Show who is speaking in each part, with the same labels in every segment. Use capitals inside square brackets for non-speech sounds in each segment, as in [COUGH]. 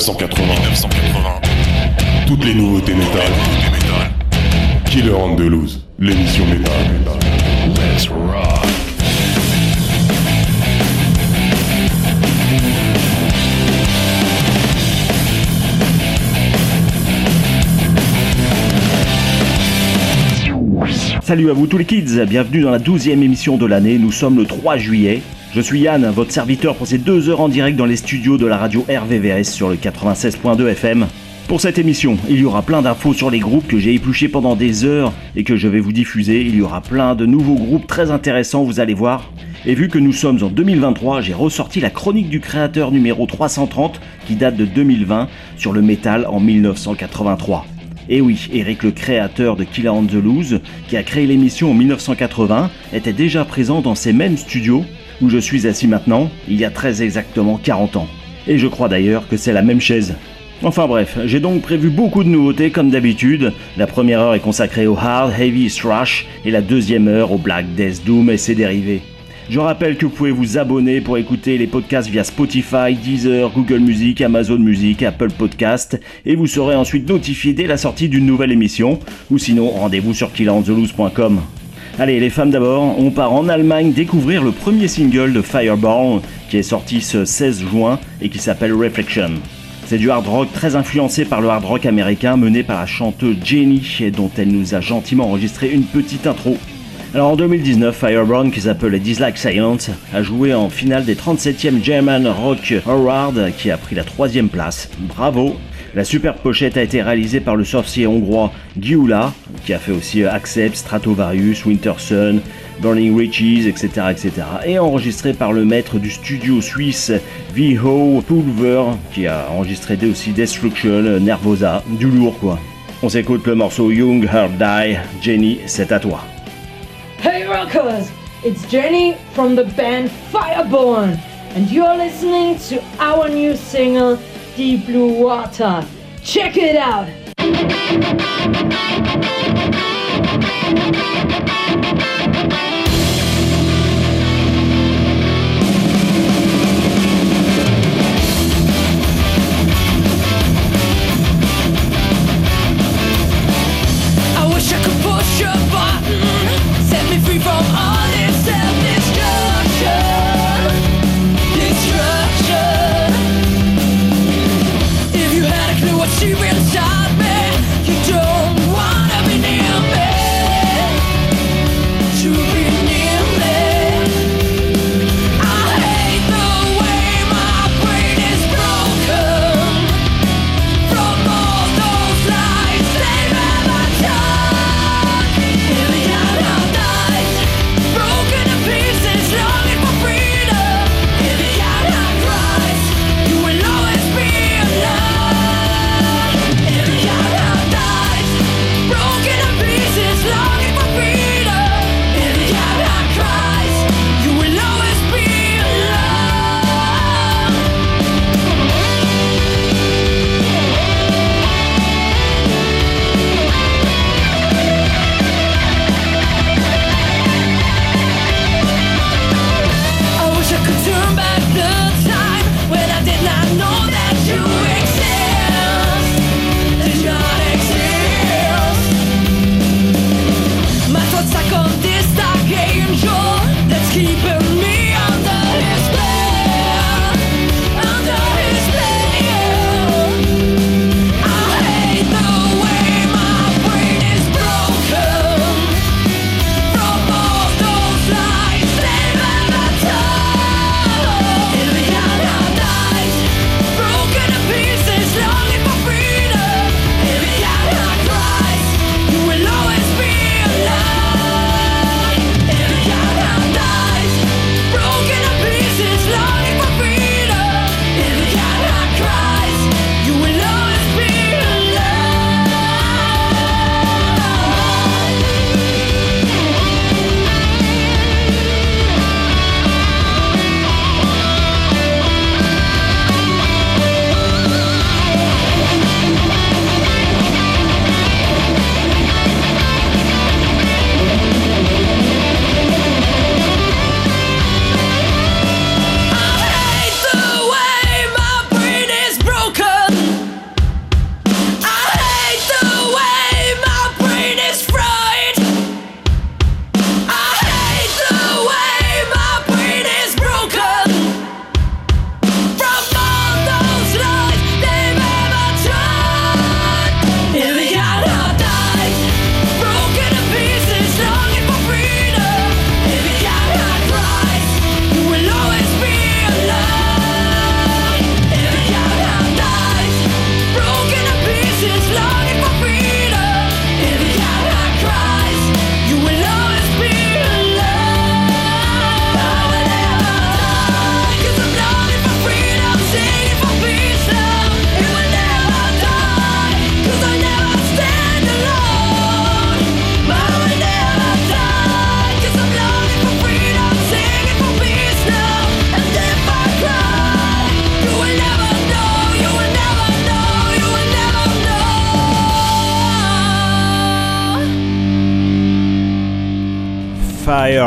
Speaker 1: 1980. 1980. Toutes les nouveautés métal. Killer on the Loose, l'émission métal. Let's rock.
Speaker 2: Salut à vous tous les kids, bienvenue dans la 12e émission de l'année, nous sommes le 3 juillet. Je suis Yann, votre serviteur pour ces deux heures en direct dans les studios de la radio RVVS sur le 96.2 FM. Pour cette émission, il y aura plein d'infos sur les groupes que j'ai épluchés pendant des heures et que je vais vous diffuser. Il y aura plein de nouveaux groupes très intéressants, vous allez voir. Et vu que nous sommes en 2023, j'ai ressorti la chronique du créateur numéro 330 qui date de 2020 sur le métal en 1983. Et oui, Eric le créateur de Killer on the Loose, qui a créé l'émission en 1980, était déjà présent dans ces mêmes studios où je suis assis maintenant, il y a très exactement 40 ans. Et je crois d'ailleurs que c'est la même chaise. Enfin bref, j'ai donc prévu beaucoup de nouveautés comme d'habitude. La première heure est consacrée au hard, heavy, thrash et la deuxième heure au black, death, doom et ses dérivés. Je rappelle que vous pouvez vous abonner pour écouter les podcasts via Spotify, Deezer, Google Music, Amazon Music, Apple Podcast et vous serez ensuite notifié dès la sortie d'une nouvelle émission ou sinon rendez-vous sur killantheloose.com. Allez, les femmes d'abord, on part en Allemagne découvrir le premier single de Fireball qui est sorti ce 16 juin et qui s'appelle Reflection. C'est du hard rock très influencé par le hard rock américain mené par la chanteuse Jenny dont elle nous a gentiment enregistré une petite intro. Alors en 2019, Fireburn, qui s'appelle Dislike Silence, a joué en finale des 37e German Rock Award qui a pris la troisième place. Bravo La superbe pochette a été réalisée par le sorcier hongrois Gyula, qui a fait aussi Accept, Stratovarius, Wintersun, Burning Riches, etc., etc. Et enregistré par le maître du studio suisse Viho Pulver, qui a enregistré aussi Destruction, Nervosa, du lourd quoi. On s'écoute le morceau Young Heart Die. Jenny, c'est à toi.
Speaker 3: Hey rockers, it's Jenny from the band Fireborn, and you're listening to our new single, Deep Blue Water. Check it out!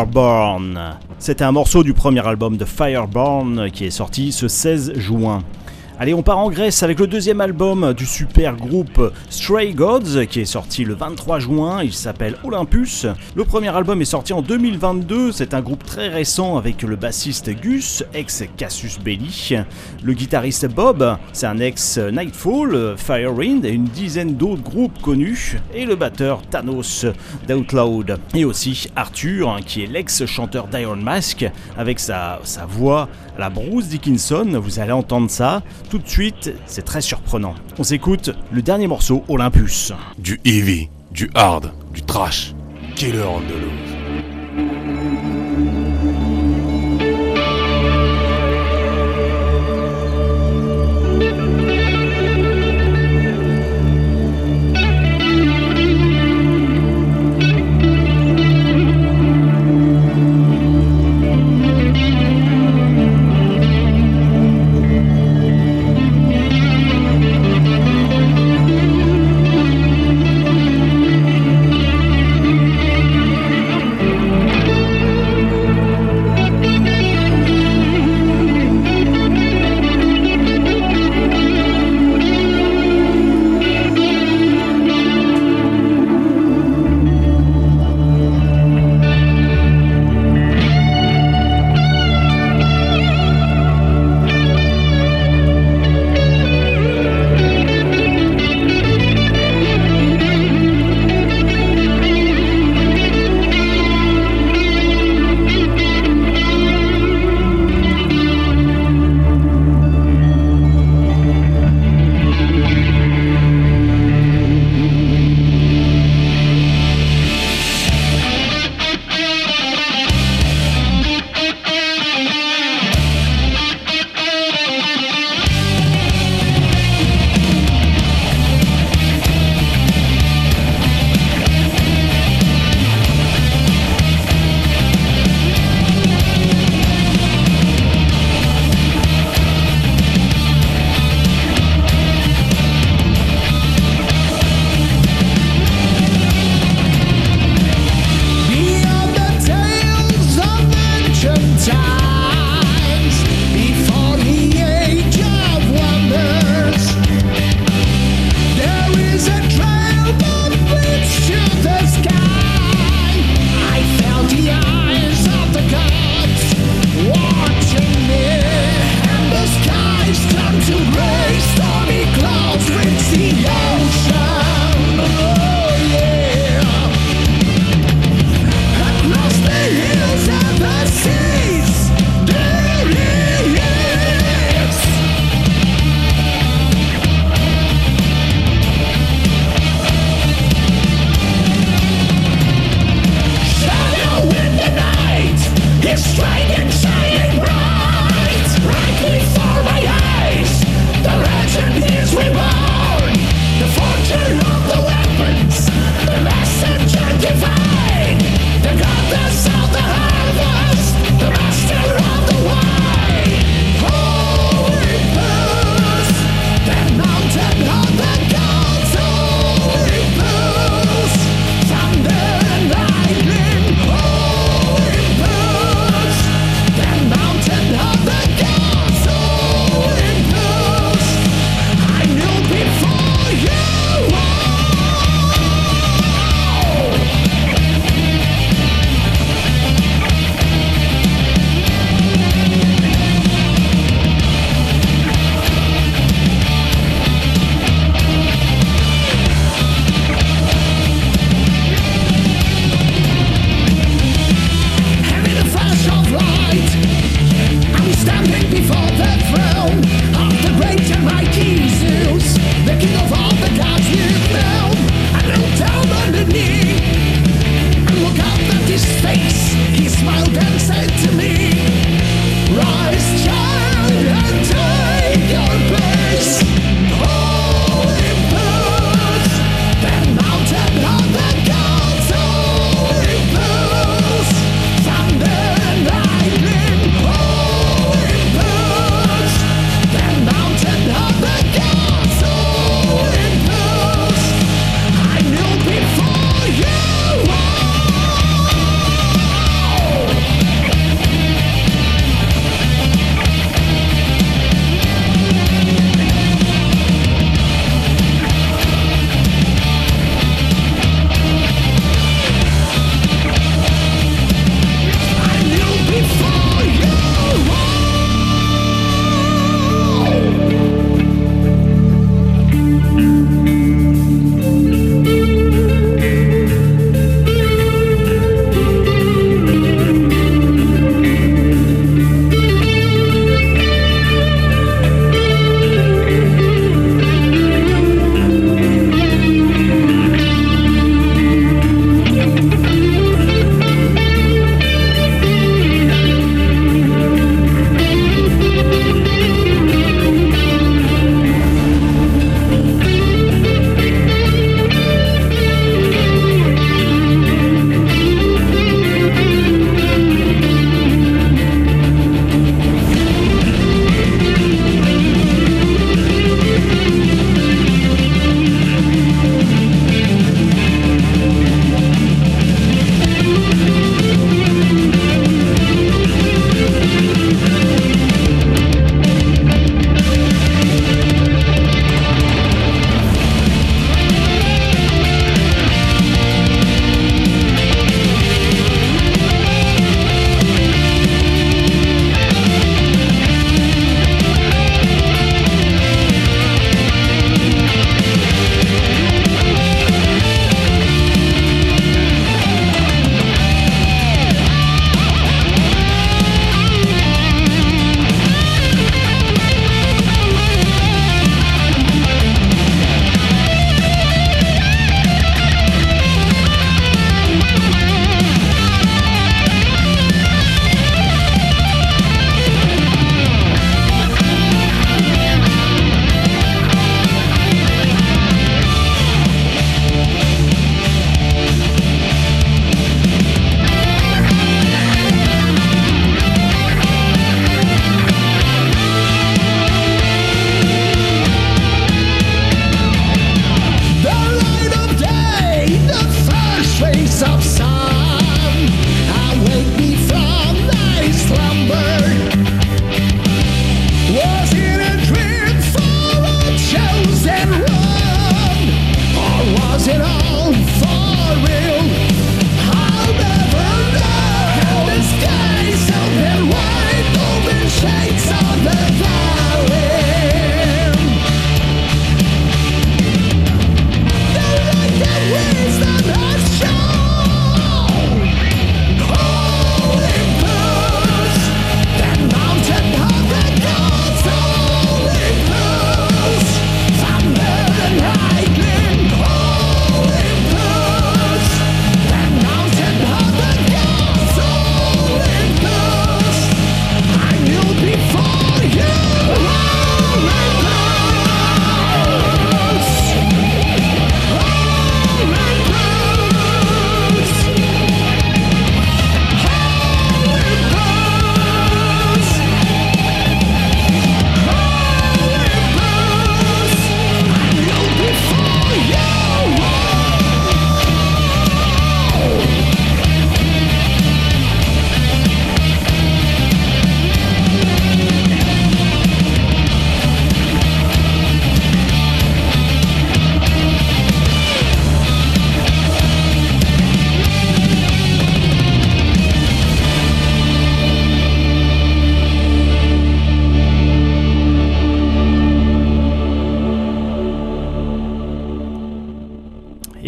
Speaker 2: Fireborn. C'était un morceau du premier album de Fireborn qui est sorti ce 16 juin. Allez, on part en Grèce avec le deuxième album du super groupe Stray Gods qui est sorti le 23 juin. Il s'appelle Olympus. Le premier album est sorti en 2022. C'est un groupe très récent avec le bassiste Gus, ex Cassius Belli. Le guitariste Bob, c'est un ex Nightfall, Firewind et une dizaine d'autres groupes connus. Et le batteur Thanos d'Outloud. Et aussi Arthur, hein, qui est l'ex-chanteur d'Iron Mask avec sa, voix la Bruce Dickinson. Vous allez entendre ça tout de suite, c'est très surprenant. On s'écoute le dernier morceau, Olympus.
Speaker 1: Du heavy, du hard, du trash. Killer on.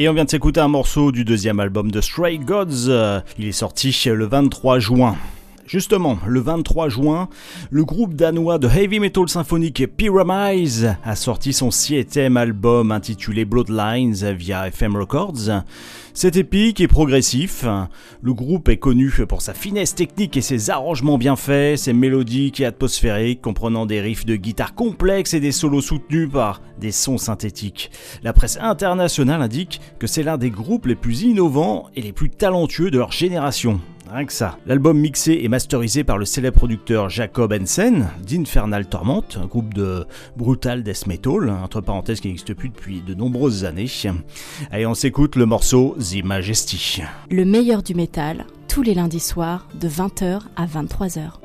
Speaker 2: Et on vient de s'écouter un morceau du deuxième album de Stray Gods. Il est sorti le 23 juin. Justement, le 23 juin, le groupe danois de heavy metal symphonique Pyramise a sorti son septième album intitulé Bloodlines via FM Records. C'est épique et progressif. Le groupe est connu pour sa finesse technique et ses arrangements bien faits, ses mélodiques et atmosphériques comprenant des riffs de guitare complexes et des solos soutenus par des sons synthétiques. La presse internationale indique que c'est l'un des groupes les plus innovants et les plus talentueux de leur génération. Rien que ça. L'album mixé et masterisé par le célèbre producteur Jacob Hensen d'Infernal Torment, un groupe de brutal death metal, entre parenthèses qui n'existe plus depuis de nombreuses années. Allez, on s'écoute le morceau The Majesty.
Speaker 4: Le meilleur du métal, tous les lundis soirs, de 20h à 23h.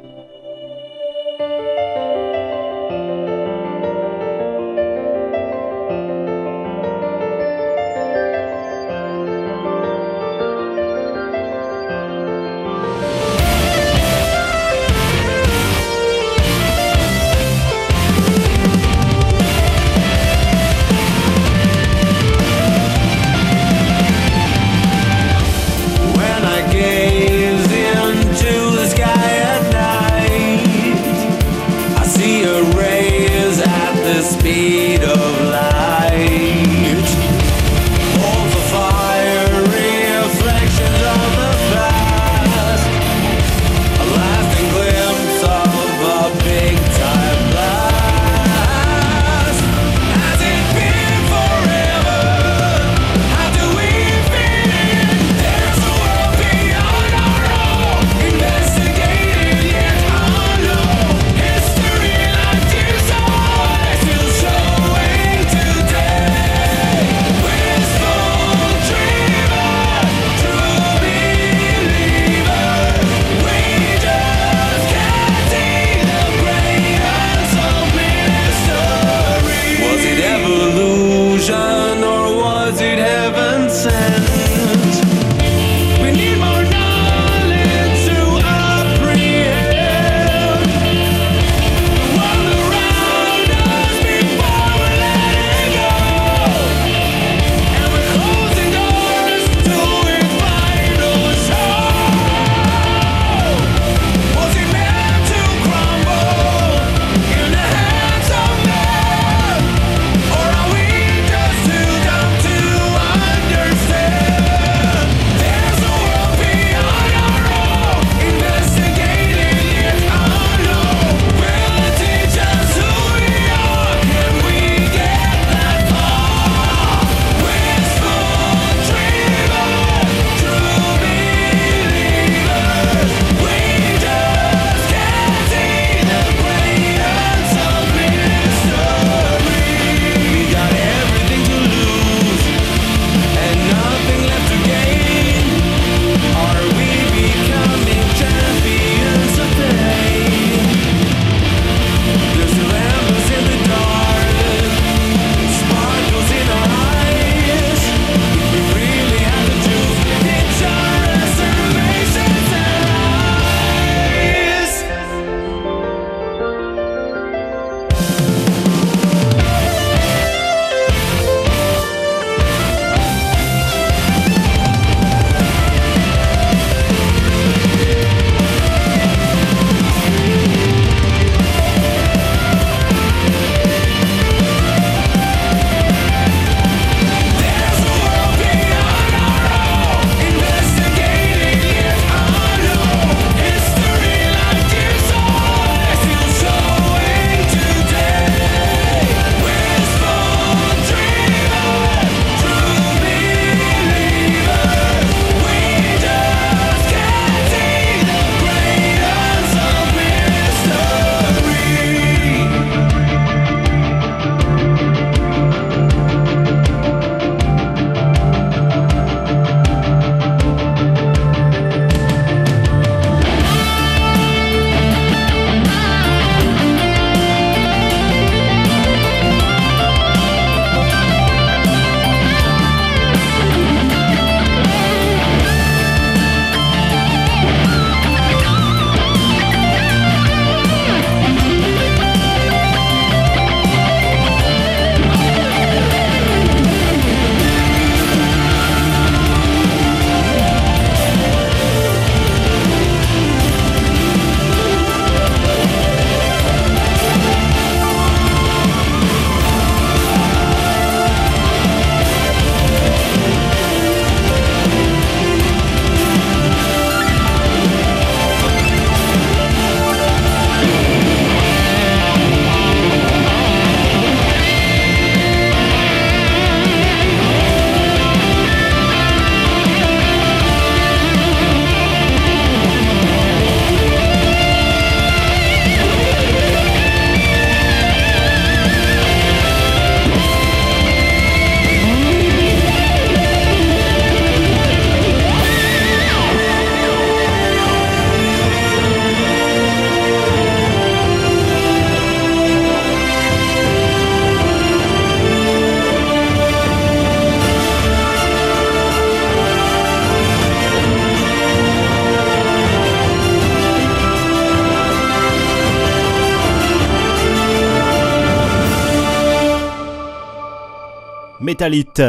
Speaker 2: Metalite,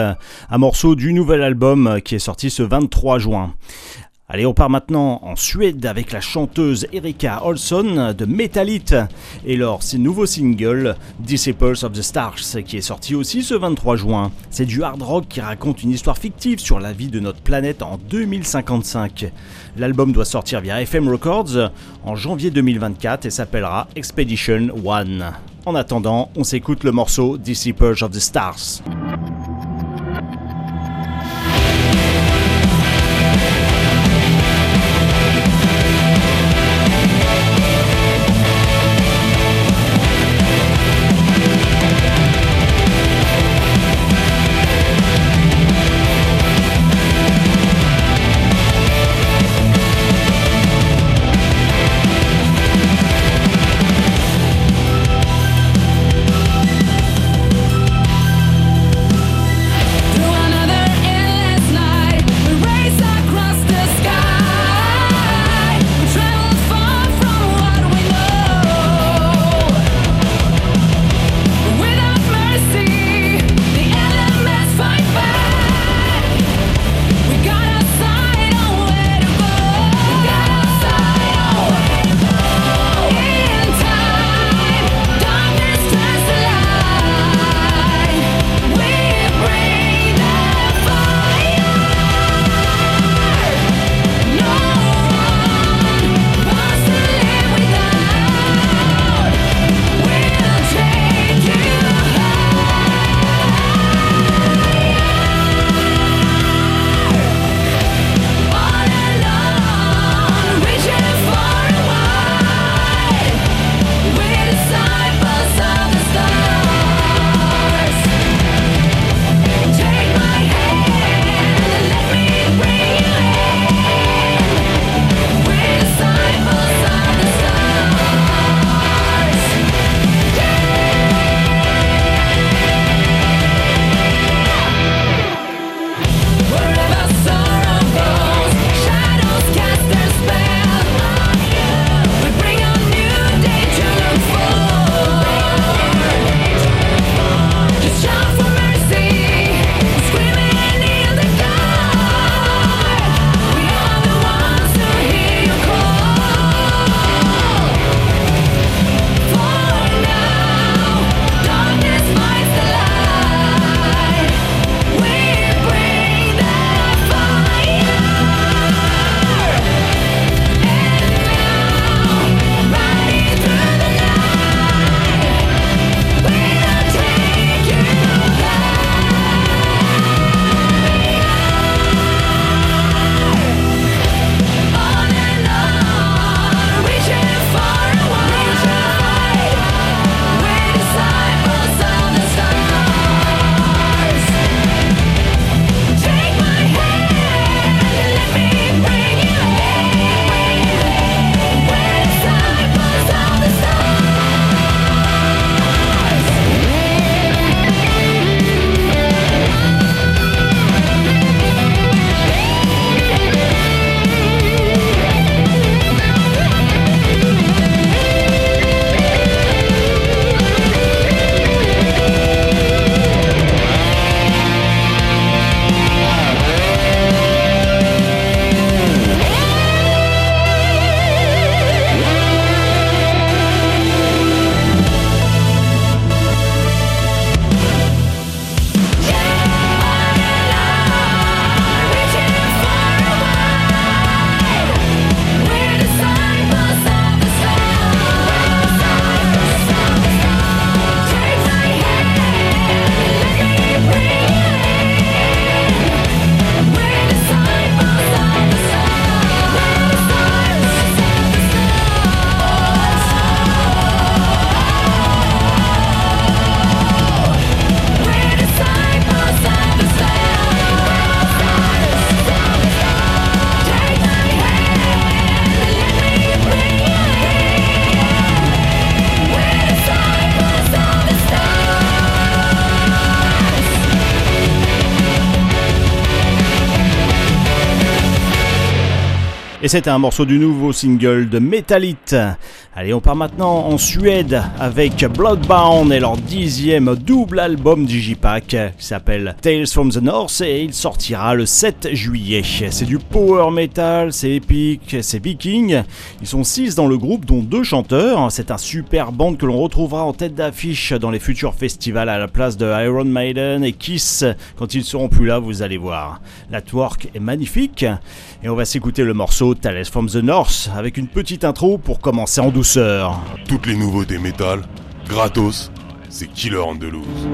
Speaker 2: un morceau du nouvel album qui est sorti ce 23 juin. Allez, on part maintenant en Suède avec la chanteuse Erika Olsson de Metalite et leur nouveau single Disciples of the Stars qui est sorti aussi ce 23 juin. C'est du hard rock qui raconte une histoire fictive sur la vie de notre planète en 2055. L'album doit sortir via FM Records en janvier 2024 et s'appellera Expedition One. En attendant, on s'écoute le morceau Disciples of the Stars. C'était un morceau du nouveau single de Metallite. Allez, on part maintenant en Suède avec Bloodbound et leur dixième double album Digipack qui s'appelle Tales from the North et il sortira le 7 juillet. C'est du power metal, c'est épique, c'est viking. Ils sont six dans le groupe, dont deux chanteurs. C'est un super band que l'on retrouvera en tête d'affiche dans les futurs festivals à la place de Iron Maiden et Kiss. Quand ils seront plus là, vous allez voir. La twerk est magnifique et on va s'écouter le morceau Tales from the North avec une petite intro pour commencer en douceur.
Speaker 5: Toutes les nouveautés métal, gratos, c'est Killer Andalouse.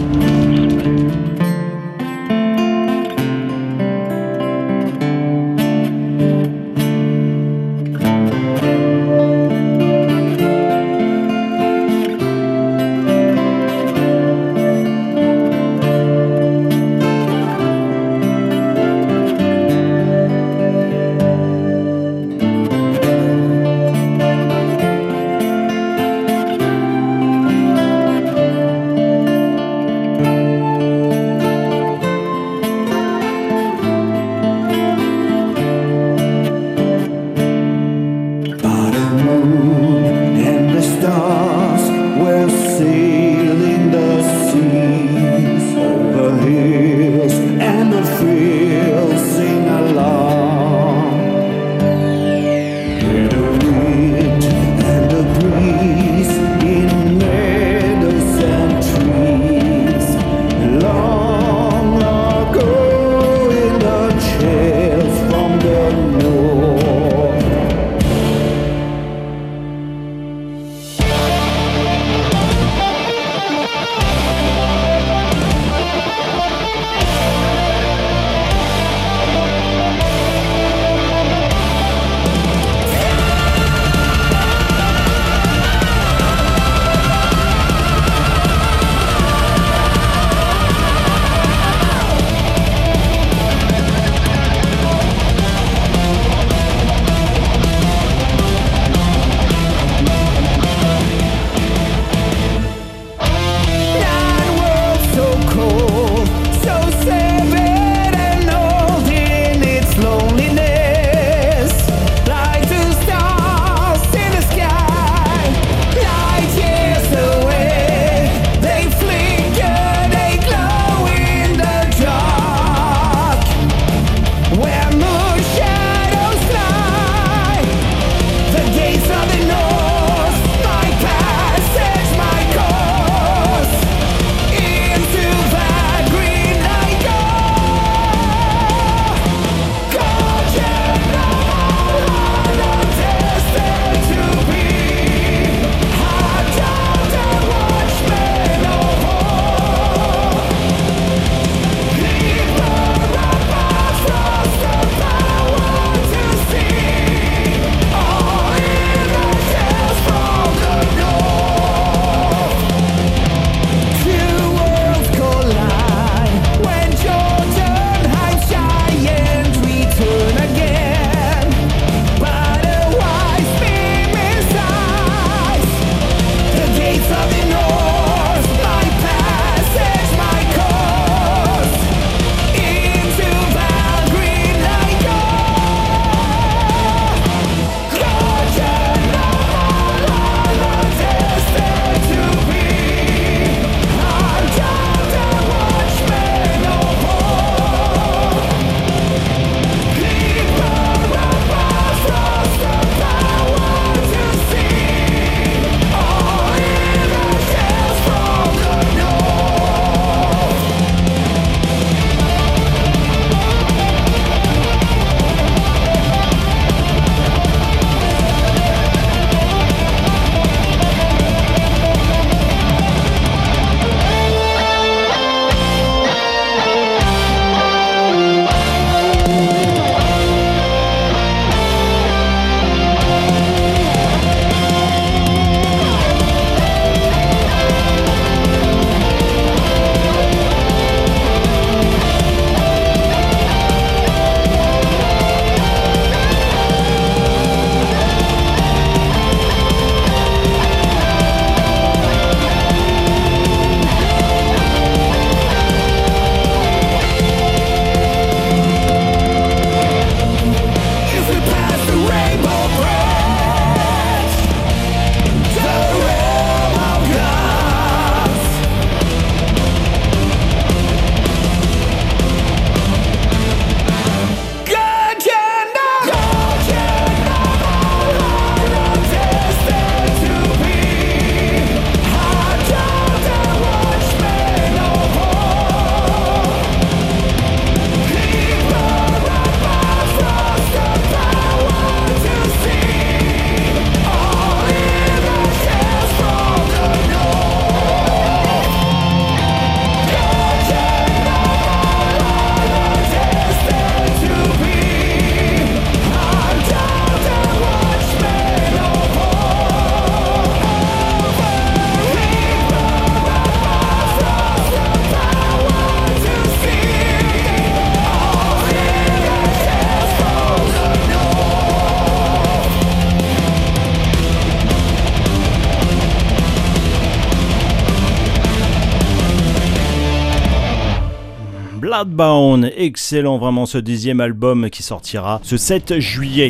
Speaker 2: Excellent vraiment ce dixième album qui sortira ce 7 juillet.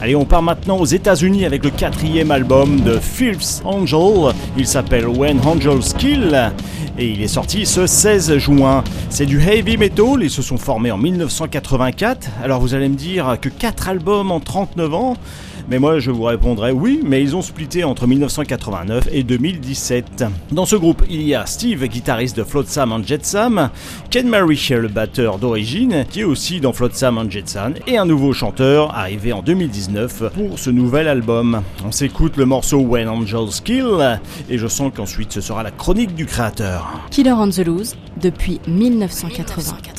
Speaker 2: Allez, on part maintenant aux États-Unis avec le quatrième album de Phil's Angel. Il s'appelle When Angels Kill et il est sorti ce 16 juin. C'est du heavy metal, ils se sont formés en 1984. Alors vous allez me dire que 4 albums en 39 ans mais moi, je vous répondrai oui, mais ils ont splitté entre 1989 et 2017. Dans ce groupe, il y a Steve, guitariste de Flotsam and Jetsam, Ken Mary, le batteur d'origine, qui est aussi dans Flotsam and Jetsam, et un nouveau chanteur arrivé en 2019 pour ce nouvel album. On s'écoute le morceau When Angels Kill, et je sens qu'ensuite ce sera la chronique du créateur.
Speaker 3: Killer on the Loose, depuis 1980.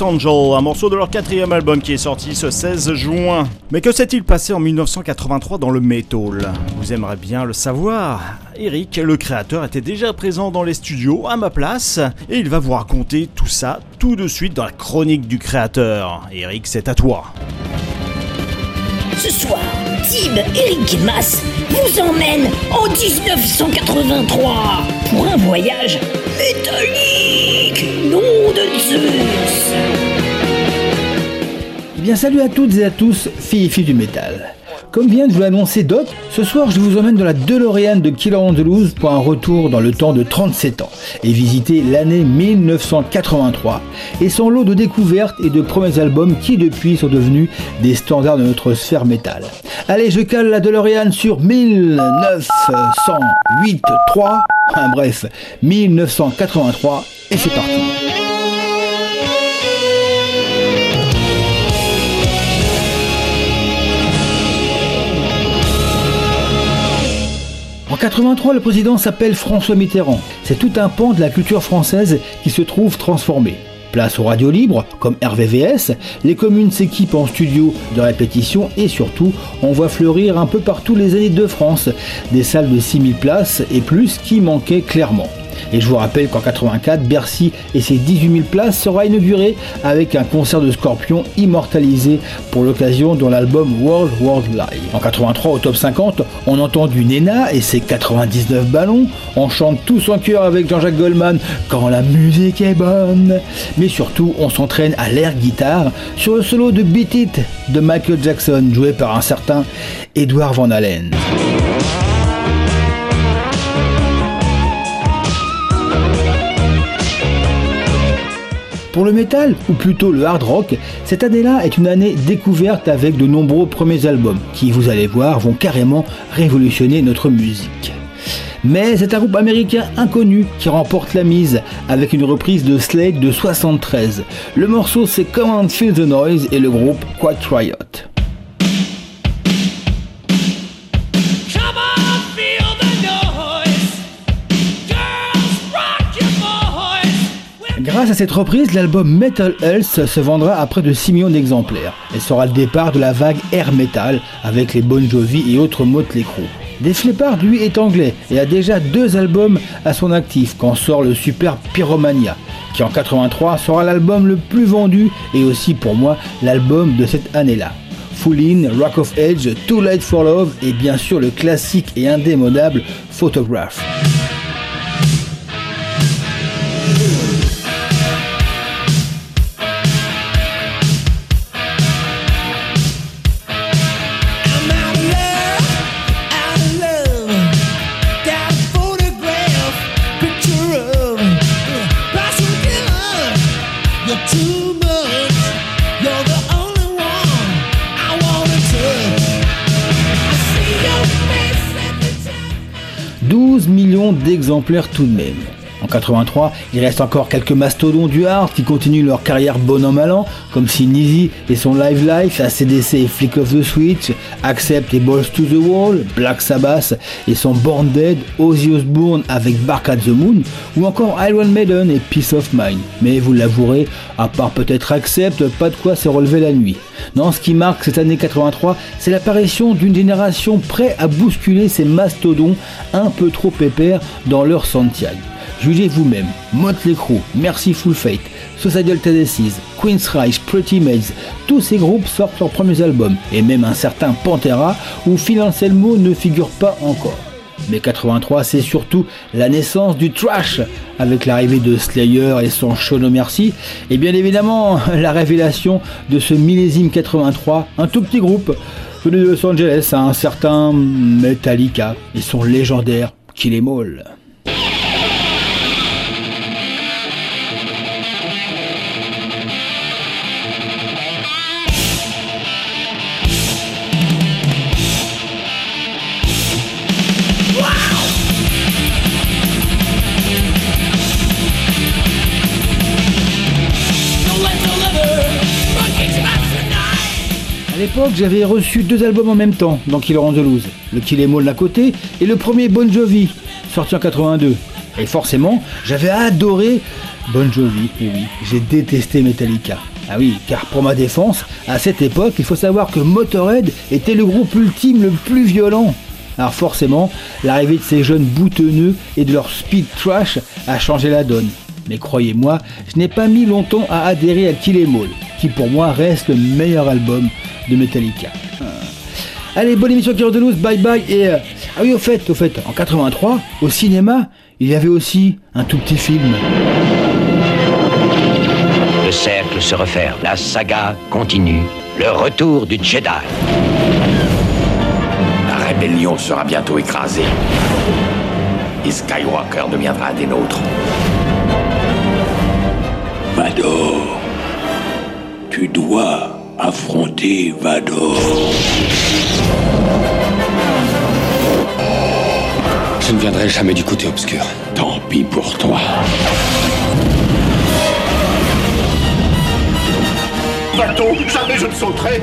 Speaker 2: Angel, un morceau de leur quatrième album qui est sorti ce 16 juin. Mais que s'est-il passé en 1983 dans le metal Vous aimerez bien le savoir. Eric, le créateur, était déjà présent dans les studios à ma place et il va vous raconter tout ça tout de suite dans la chronique du créateur. Eric, c'est à toi.
Speaker 6: Ce soir, Tim, Eric et Mas vous emmènent en 1983 pour un voyage métallique. Nom de Zeus
Speaker 7: Bien salut à toutes et à tous, filles et filles du métal. Comme vient de vous l'annoncer Doc, ce soir je vous emmène dans la DeLorean de Killer Loose pour un retour dans le temps de 37 ans et visiter l'année 1983 et son lot de découvertes et de premiers albums qui depuis sont devenus des standards de notre sphère métal. Allez, je cale la DeLorean sur 1908 3, enfin bref, 1983 et c'est parti. En 83, le président s'appelle François Mitterrand. C'est tout un pan de la culture française qui se trouve transformé. Place aux radios libres, comme RVVS, les communes s'équipent en studios de répétition et surtout, on voit fleurir un peu partout les années de France des salles de 6000 places et plus qui manquaient clairement. Et je vous rappelle qu'en 84, Bercy et ses 18 000 places sera inauguré avec un concert de Scorpion immortalisé pour l'occasion dans l'album World World Live. En 83, au top 50, on entend du Nena et ses 99 ballons. On chante tous en chœur avec Jean-Jacques Goldman quand la musique est bonne. Mais surtout, on s'entraîne à l'air guitare sur le solo de Beat It de Michael Jackson joué par un certain Edward Van Halen. Pour le métal, ou plutôt le hard rock, cette année-là est une année découverte avec de nombreux premiers albums qui, vous allez voir, vont carrément révolutionner notre musique. Mais c'est un groupe américain inconnu qui remporte la mise avec une reprise de Slade de 73. Le morceau c'est Come on Feel the Noise et le groupe Quiet Riot. Grâce à cette reprise, l'album Metal Health se vendra à près de 6 millions d'exemplaires et sera le départ de la vague air metal avec les Bon Jovi et autres Motley Crue. Def Leppard, lui, est anglais et a déjà deux albums à son actif quand sort le super Pyromania, qui en 83 sera l'album le plus vendu et aussi pour moi l'album de cette année-là. Full In, Rock of Age, Too Late for Love et bien sûr le classique et indémodable Photograph. D'exemplaires tout de même. En 83, il reste encore quelques mastodons du hard qui continuent leur carrière bon an mal an, comme Sin et son Live Life, ACDC et Flick of the Switch, Accept et Balls to the Wall, Black Sabbath et son Born Dead, Ozzy Osbourne avec Bark at the Moon, ou encore Iron Maiden et Peace of Mind. Mais vous l'avouerez, à part peut-être Accept, pas de quoi se relever la nuit. Non, ce qui marque cette année 83, c'est l'apparition d'une génération prête à bousculer ces mastodons un peu trop épais dans leur Santiago. Jugez vous-même, Motley Crue, Merciful Fate, Suicidal Tendencies, Queen's Reich, Pretty Maids, tous ces groupes sortent leurs premiers albums, et même un certain Pantera où Phil Anselmo ne figure pas encore. Mais 83, c'est surtout la naissance du trash, avec l'arrivée de Slayer et son Show No Mercy, et bien évidemment [LAUGHS] la révélation de ce millésime 83, un tout petit groupe venu de Los Angeles, un certain Metallica et son légendaire Kill Em All. L'époque, j'avais reçu deux albums en même temps dans Killer on the Loose. Le Kill Em d'un côté et le premier Bon Jovi, sorti en 82. Et forcément, j'avais adoré Bon Jovi, et oui, j'ai détesté Metallica. Ah oui, car pour ma défense, à cette époque, il faut savoir que Motorhead était le groupe ultime le plus violent. Alors forcément, l'arrivée de ces jeunes boutonneux et de leur speed trash a changé la donne. Mais croyez-moi, je n'ai pas mis longtemps à adhérer à Kill Em All, qui pour moi reste le meilleur album de Metallica. Euh. Allez, bonne émission Kiro de Loose, bye bye et... euh, Ah oui, au fait, au fait, en 83, au cinéma, il y avait aussi un tout petit film.
Speaker 8: Le cercle se referme. La saga continue. Le retour du Jedi.
Speaker 9: La rébellion sera bientôt écrasée. Et Skywalker deviendra un des nôtres.
Speaker 10: Vador, tu dois affronter Vador.
Speaker 9: Je ne viendrai jamais du côté obscur.
Speaker 10: Tant pis pour toi.
Speaker 9: Va-t-on Jamais je ne sauterai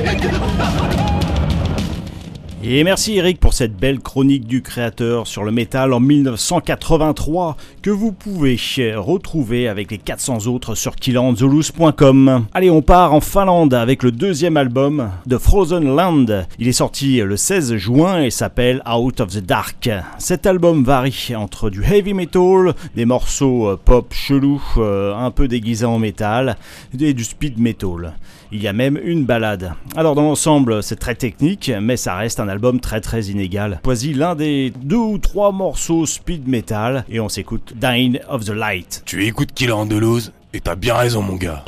Speaker 2: Et merci Eric pour cette belle chronique du créateur sur le métal en 1983 que vous pouvez retrouver avec les 400 autres sur killandzulus.com. Allez, on part en Finlande avec le deuxième album de Frozen Land. Il est sorti le 16 juin et s'appelle Out of the Dark. Cet album varie entre du heavy metal, des morceaux euh, pop chelous euh, un peu déguisés en métal et du speed metal. Il y a même une balade. Alors dans l'ensemble, c'est très technique, mais ça reste un album très très inégal. Choisis l'un des deux ou trois morceaux speed metal et on s'écoute Dying of the Light.
Speaker 1: Tu écoutes Killer Andalouse et t'as bien raison mon gars.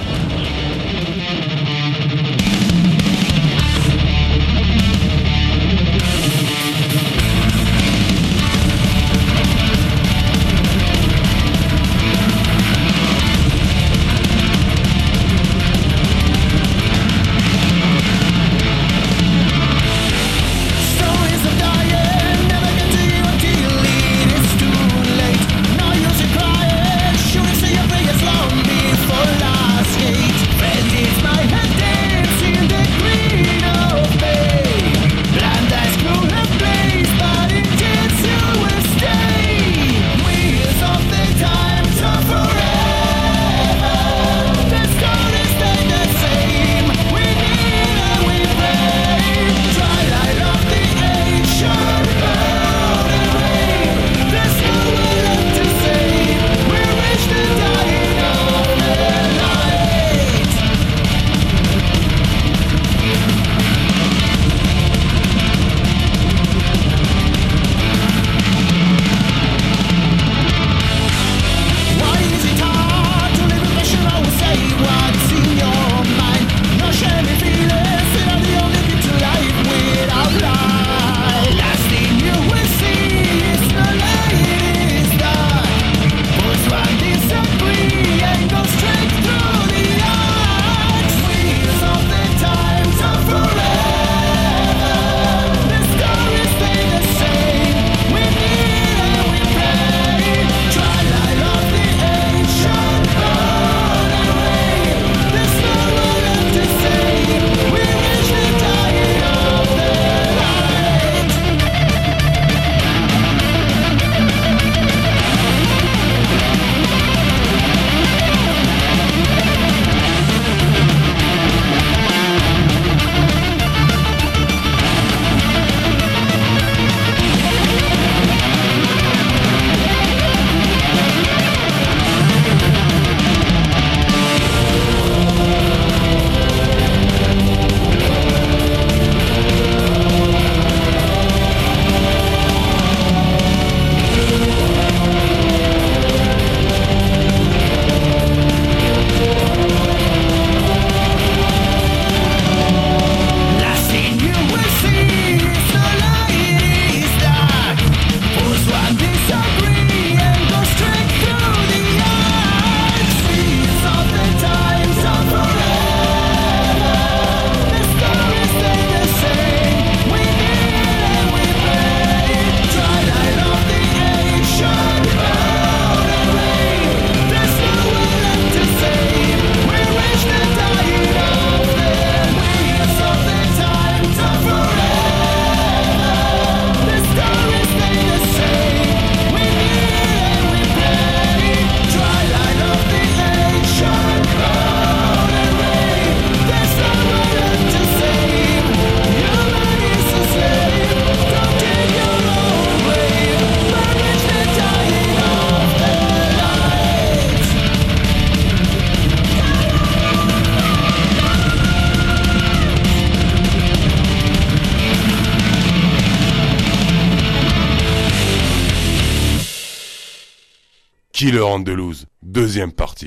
Speaker 1: Andalouse, deuxième partie.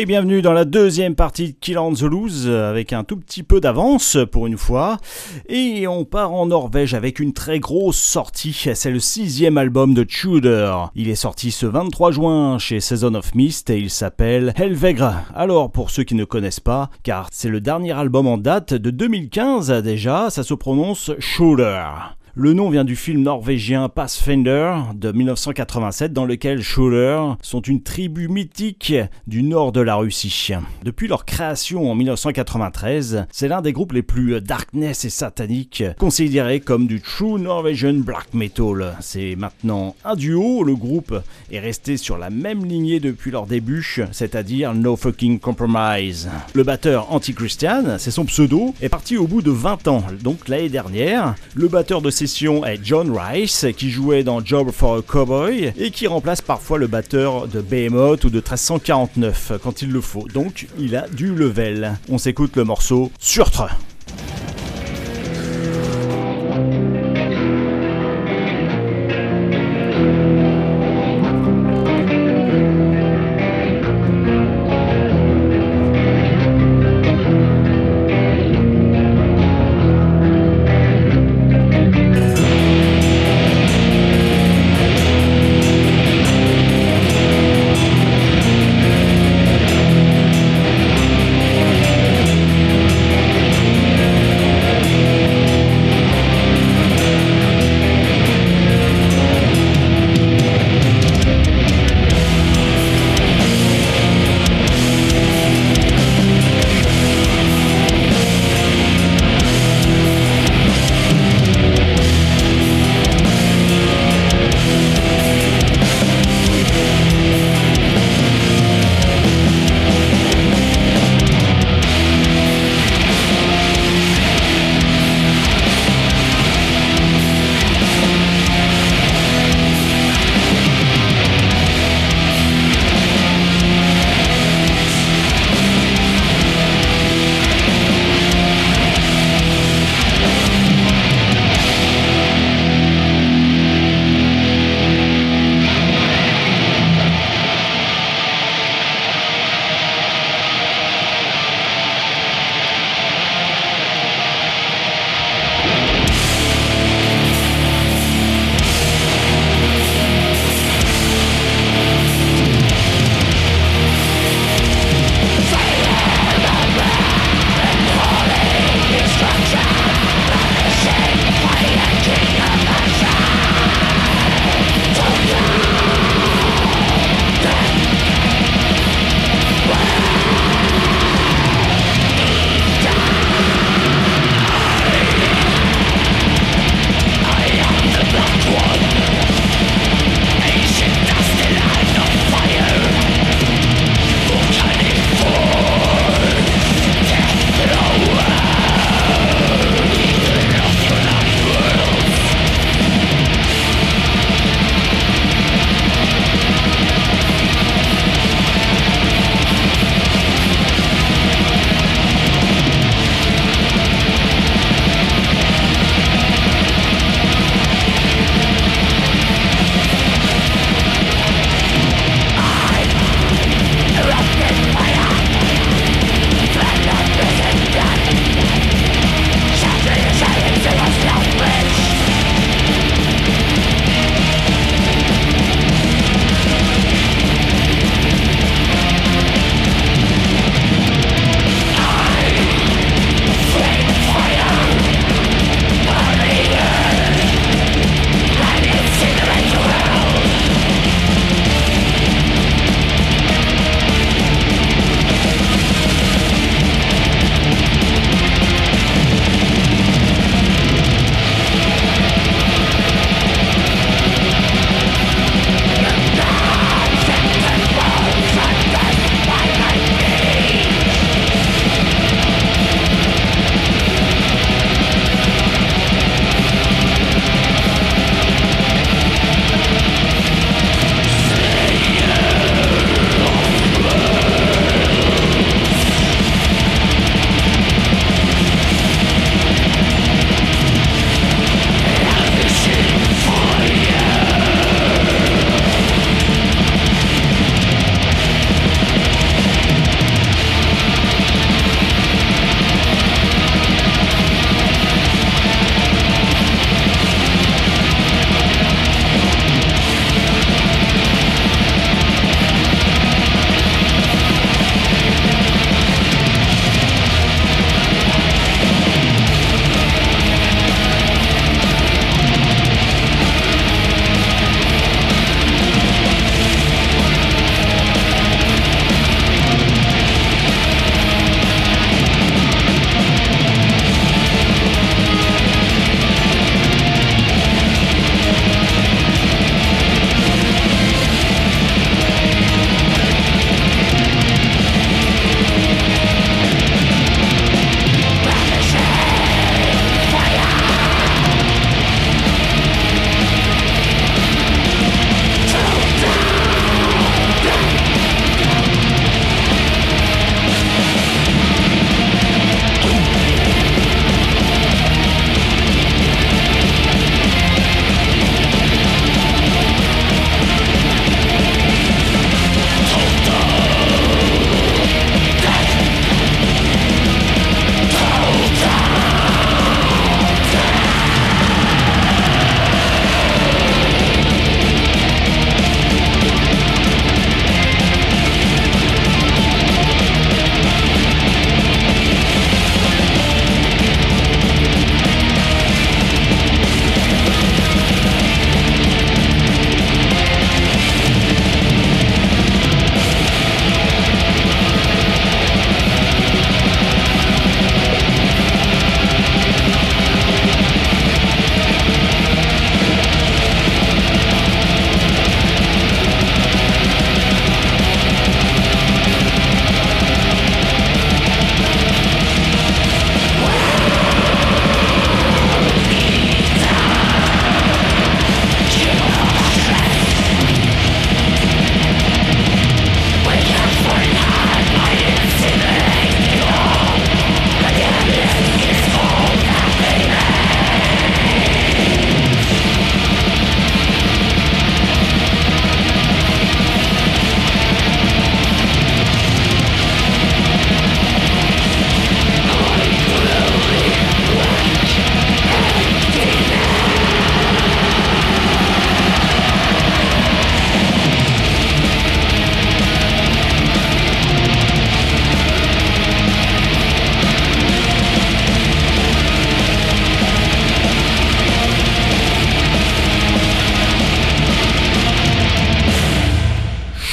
Speaker 2: Et bienvenue dans la deuxième partie de Kill on the Loose avec un tout petit peu d'avance pour une fois. Et on part en Norvège avec une très grosse sortie. C'est le sixième album de Tudor. Il est sorti ce 23 juin chez Season of Mist et il s'appelle Helvegre. Alors pour ceux qui ne connaissent pas, car c'est le dernier album en date de 2015 déjà, ça se prononce Shooter. Le nom vient du film norvégien Pathfinder de 1987 dans lequel Shooter sont une tribu mythique du nord de la Russie. Depuis leur création en 1993, c'est l'un des groupes les plus darkness et sataniques, considérés comme du true Norwegian black metal. C'est maintenant un duo, le groupe est resté sur la même lignée depuis leur début, c'est-à-dire No Fucking Compromise. Le batteur Anti-Christian, c'est son pseudo, est parti au bout de 20 ans, donc l'année dernière. Le batteur de est John Rice, qui jouait dans Job for a Cowboy et qui remplace parfois le batteur de Behemoth ou de 1349 quand il le faut. Donc il a du level. On s'écoute le morceau Surtre.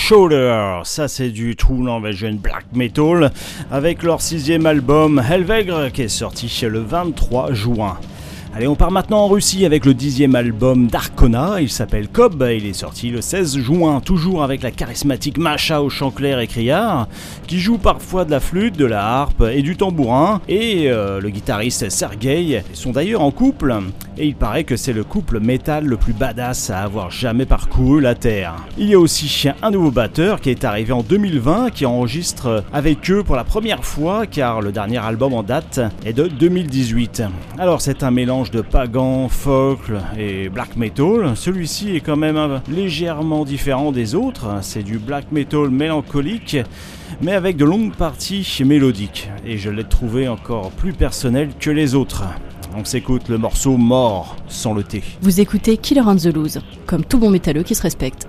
Speaker 2: Shoulder. Ça, c'est du True Norwegian Black Metal avec leur sixième album Helvegr qui est sorti le 23 juin. Allez, on part maintenant en Russie avec le dixième album d'Arcona. Il s'appelle Cobb. Il est sorti le 16 juin, toujours avec la charismatique Macha au chant clair et criard, qui joue parfois de la flûte, de la harpe et du tambourin. Et euh, le guitariste Sergei sont d'ailleurs en couple. Et il paraît que c'est le couple métal le plus badass à avoir jamais parcouru la Terre. Il y a aussi un nouveau batteur qui est arrivé en 2020, qui enregistre avec eux pour la première fois, car le dernier album en date est de 2018. Alors c'est un mélange de pagan, folk et black metal. Celui-ci est quand même légèrement différent des autres. C'est du black metal mélancolique, mais avec de longues parties mélodiques. Et je l'ai trouvé encore plus personnel que les autres. On s'écoute le morceau Mort sans le thé.
Speaker 4: Vous écoutez Killer on the Loose, comme tout bon métalleux qui se respecte.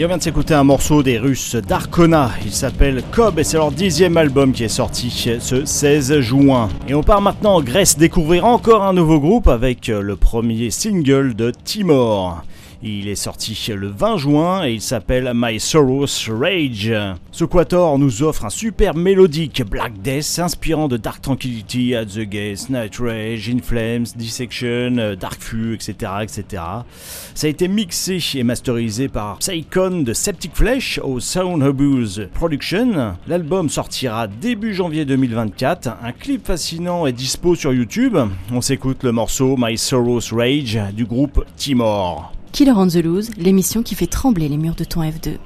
Speaker 2: Et on vient de s'écouter un morceau des Russes d'Arkona. Il s'appelle Cobb et c'est leur dixième album qui est sorti ce 16 juin. Et on part maintenant en Grèce découvrir encore un nouveau groupe avec le premier single de Timor. Il est sorti le 20 juin et il s'appelle My Sorrow's Rage. Ce quator nous offre un super mélodique Black Death inspirant de Dark Tranquility, At the Gates, Night Rage, In Flames, Dissection, Dark Fury, etc., etc. Ça a été mixé et masterisé par Psychon de Septic Flesh au Sound Abuse Production. L'album sortira début janvier 2024. Un clip fascinant est dispo sur YouTube. On s'écoute le morceau My Sorrow's Rage du groupe Timor.
Speaker 1: Killer on the Loose, l'émission qui fait trembler les murs de ton F2.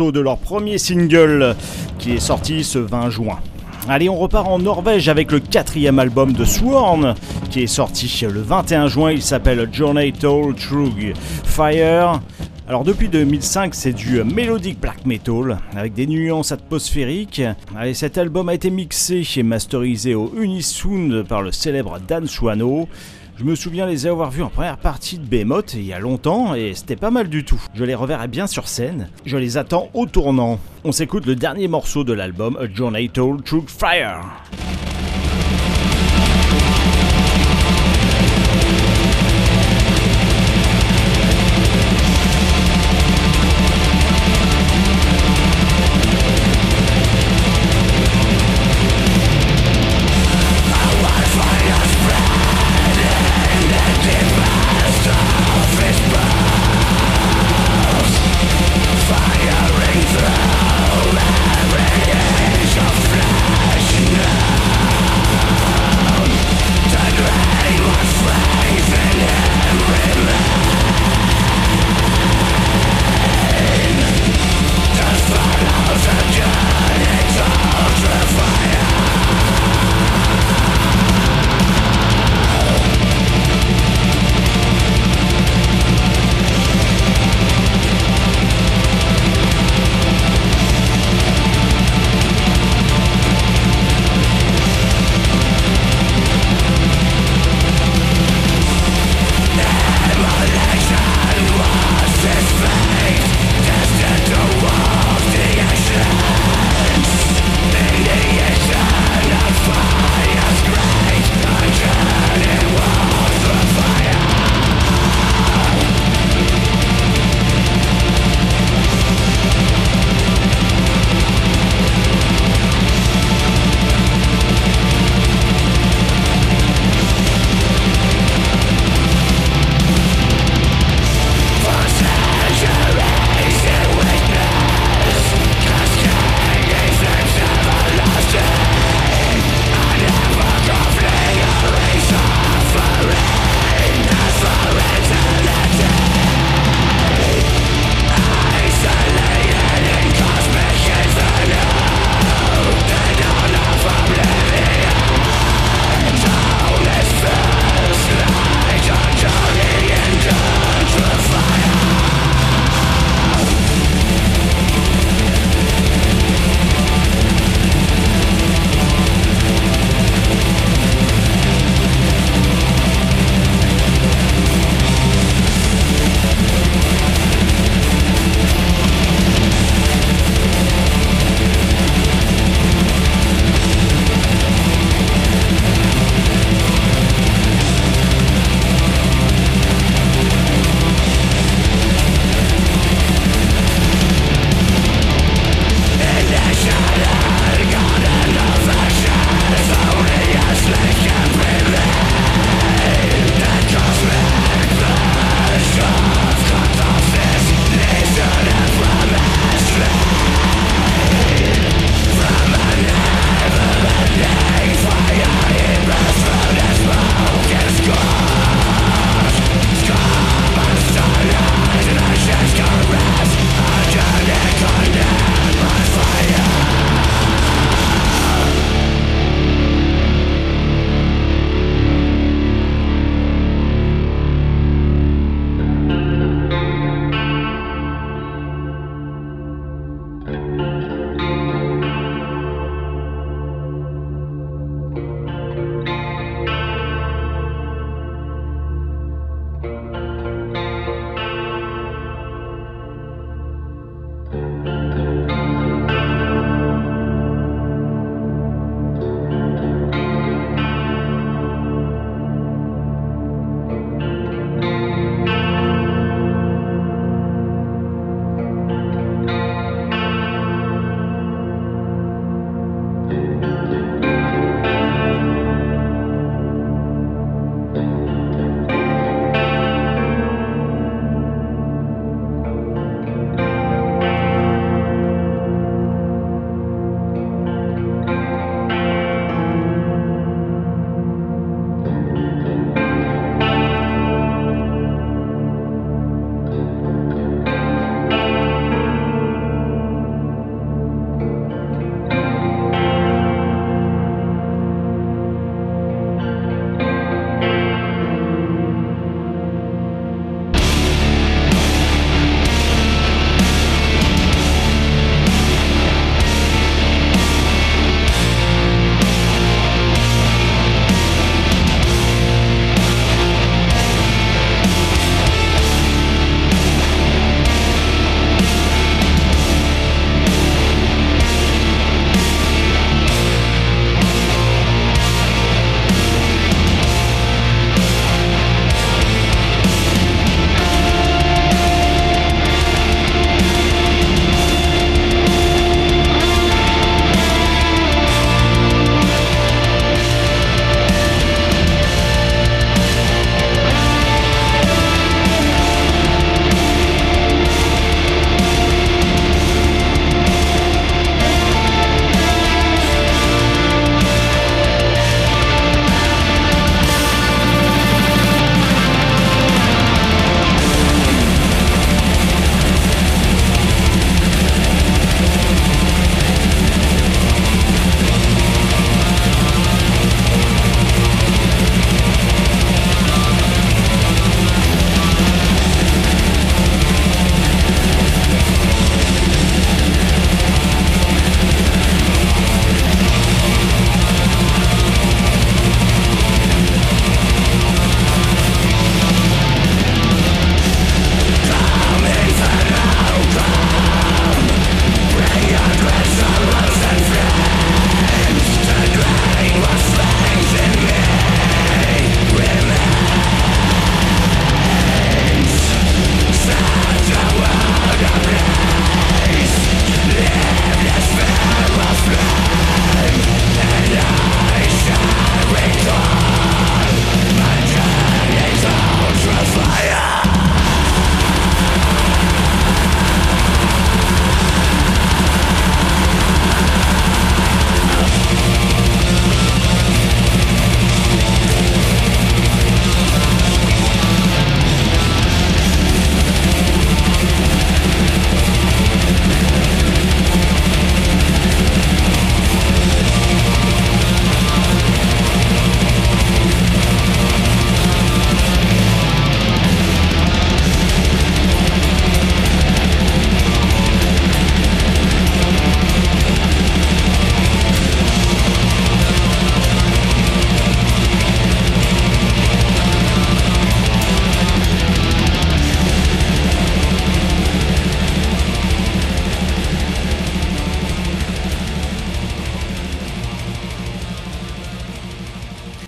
Speaker 2: De leur premier single qui est sorti ce 20 juin. Allez, on repart en Norvège avec le quatrième album de Sworn qui est sorti le 21 juin. Il s'appelle Journey Toll True Fire. Alors depuis 2005, c'est du melodic black metal avec des nuances atmosphériques. Allez, cet album a été mixé et masterisé au Unisound par le célèbre Dan Suano. Je me souviens les avoir vus en première partie de Behemoth il y a longtemps et c'était pas mal du tout. Je les reverrai bien sur scène. Je les attends au tournant. On s'écoute le dernier morceau de l'album A Journey Told Through Fire.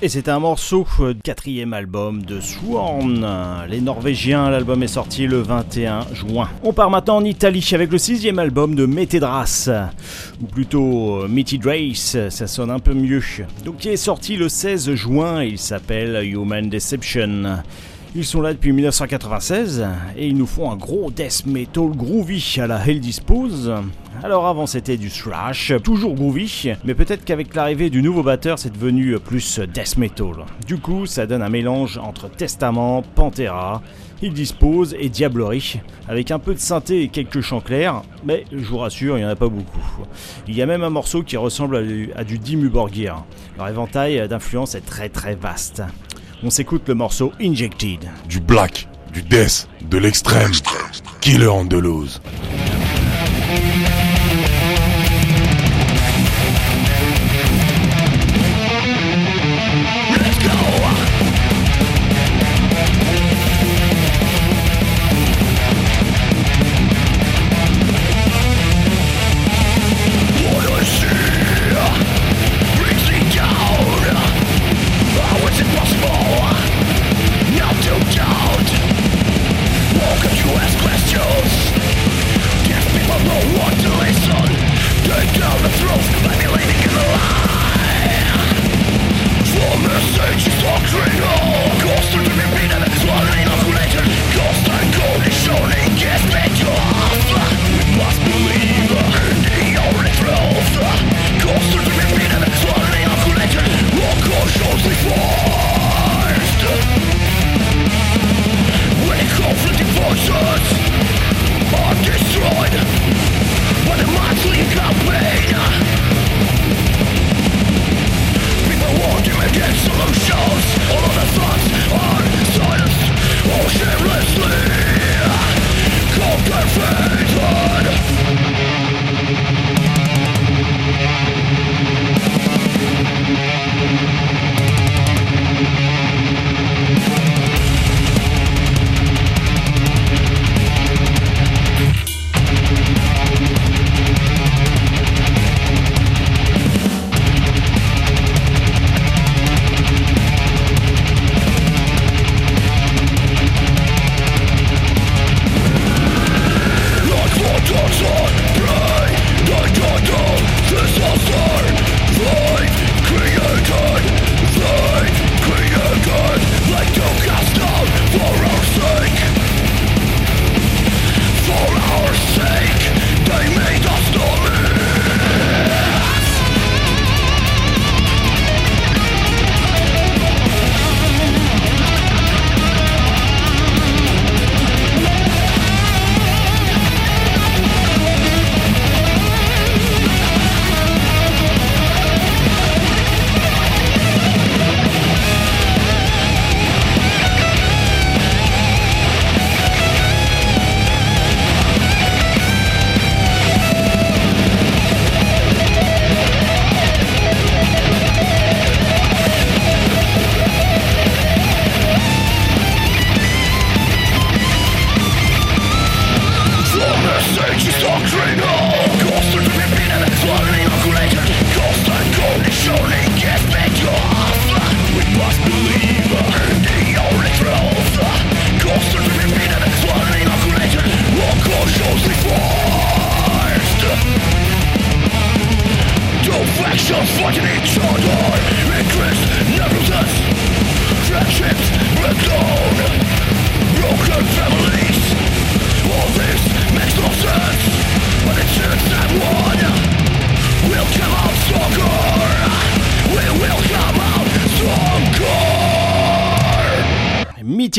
Speaker 2: Et c'est un morceau du quatrième album de Sworn, les Norvégiens. L'album est sorti le 21 juin. On part maintenant en Italie avec le sixième album de Metedras, ou plutôt euh, Mitty ça sonne un peu mieux. Donc qui est sorti le 16 juin, il s'appelle Human Deception. Ils sont là depuis 1996 et ils nous font un gros death metal groovy à la Hell Dispose. Alors avant c'était du thrash, toujours groovy, mais peut-être qu'avec l'arrivée du nouveau batteur c'est devenu plus death metal. Du coup ça donne un mélange entre Testament, Pantera, Hill Dispose et Diablerie, avec un peu de synthé et quelques chants clairs, mais je vous rassure, il n'y en a pas beaucoup. Il y a même un morceau qui ressemble à du. Leur éventail d'influence est très très vaste. On s'écoute le morceau Injected.
Speaker 1: Du black, du death, de l'extrême. Killer Andalouse.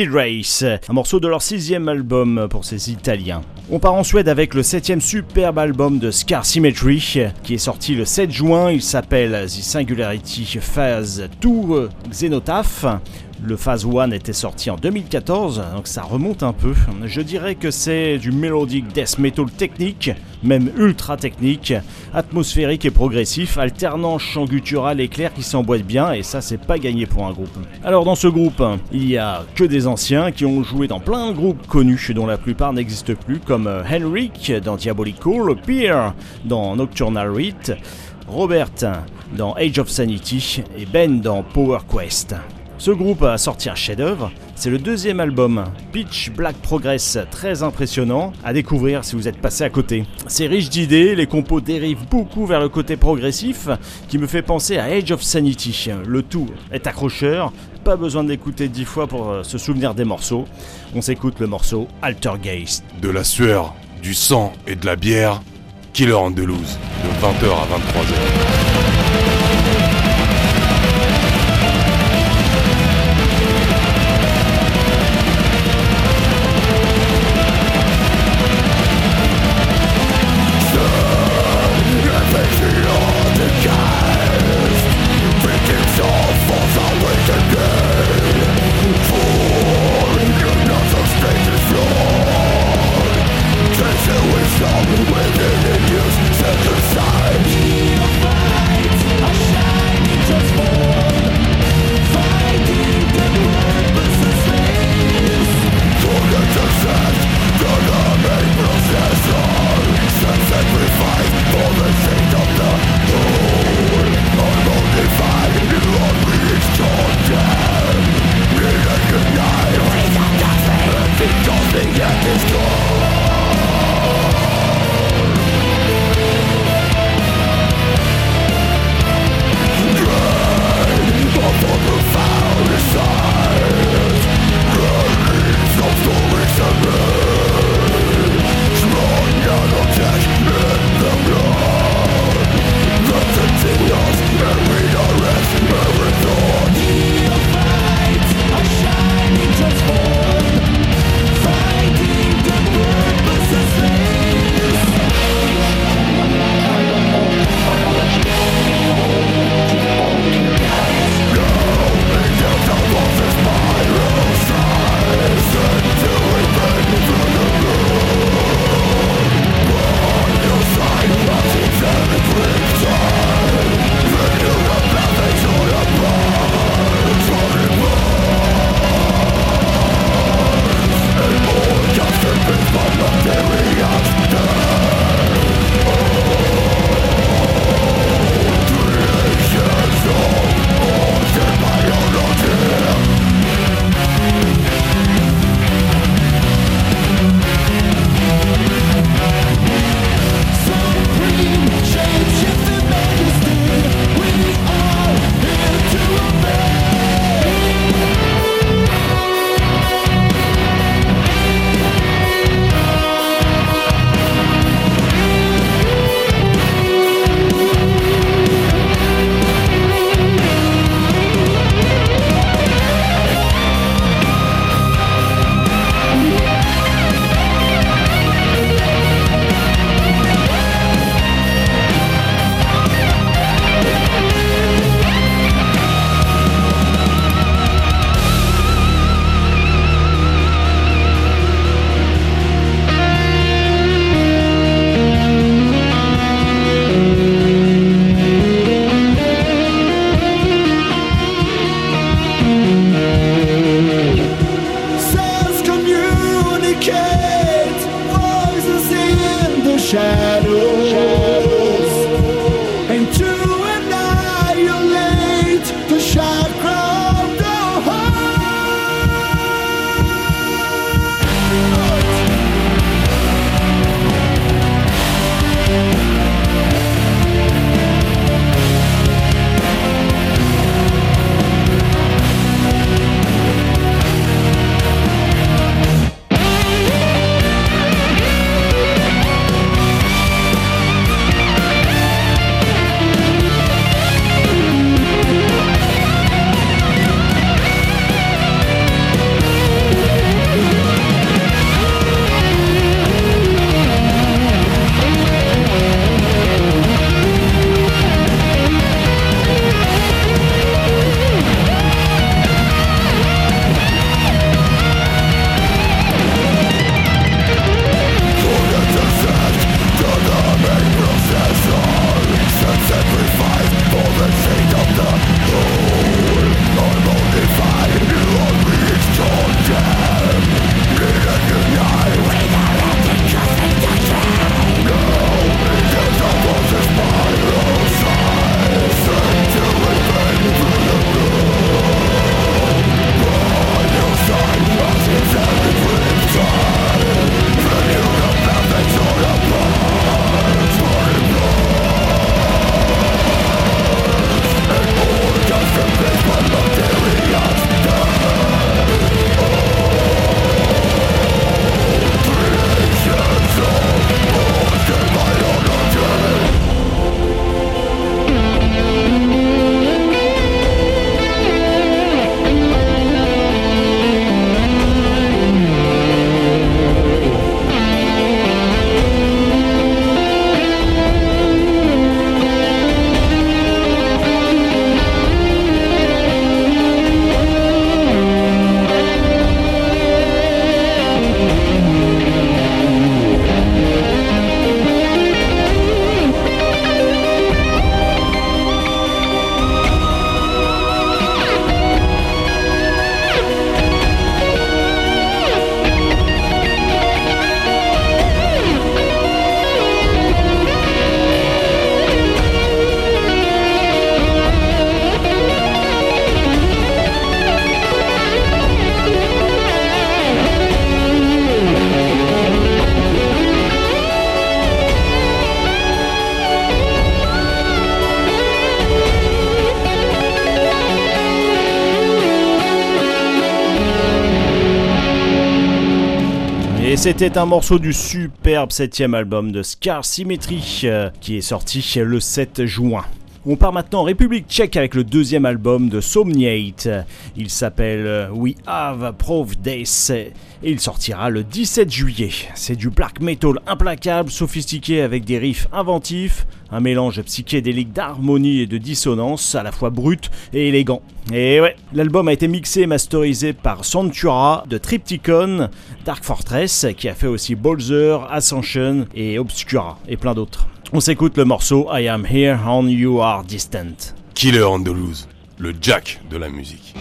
Speaker 2: Race, un morceau de leur sixième album pour ces Italiens. On part en Suède avec le septième superbe album de Scar Symmetry qui est sorti le 7 juin. Il s'appelle The Singularity Phase 2 Xenotaph. Le Phase 1 était sorti en 2014, donc ça remonte un peu. Je dirais que c'est du mélodique death metal technique, même ultra technique, atmosphérique et progressif, alternant chant guttural et clair qui s'emboîtent bien, et ça c'est pas gagné pour un groupe. Alors dans ce groupe, il y a que des anciens qui ont joué dans plein de groupes connus dont la plupart n'existent plus, comme Henrik dans Diabolical, Pierre dans Nocturnal Rite, Robert dans Age of Sanity et Ben dans Power Quest. Ce groupe a sorti un chef-d'œuvre, c'est le deuxième album, Pitch Black Progress, très impressionnant à découvrir si vous êtes passé à côté. C'est riche d'idées, les compos dérivent beaucoup vers le côté progressif qui me fait penser à Age of Sanity. Le tout est accrocheur, pas besoin d'écouter dix fois pour euh, se souvenir des morceaux. On s'écoute le morceau Altergeist.
Speaker 1: De la sueur, du sang et de la bière, Killer Andalouse, de 20h à 23h.
Speaker 2: C'était un morceau du superbe septième album de Scar Symmetry euh, qui est sorti le 7 juin. On part maintenant en République tchèque avec le deuxième album de Somniate. Il s'appelle euh, We Have Proof Days et il sortira le 17 juillet. C'est du black metal implacable, sophistiqué avec des riffs inventifs, un mélange psychédélique d'harmonie et de dissonance à la fois brut et élégant. Et ouais, l'album a été mixé et masterisé par Santura de Triptychon, Dark Fortress qui a fait aussi Bolzer, Ascension et Obscura et plein d'autres. On s'écoute le morceau I Am Here and You Are Distant.
Speaker 1: Killer Andalouse, le Jack de la musique.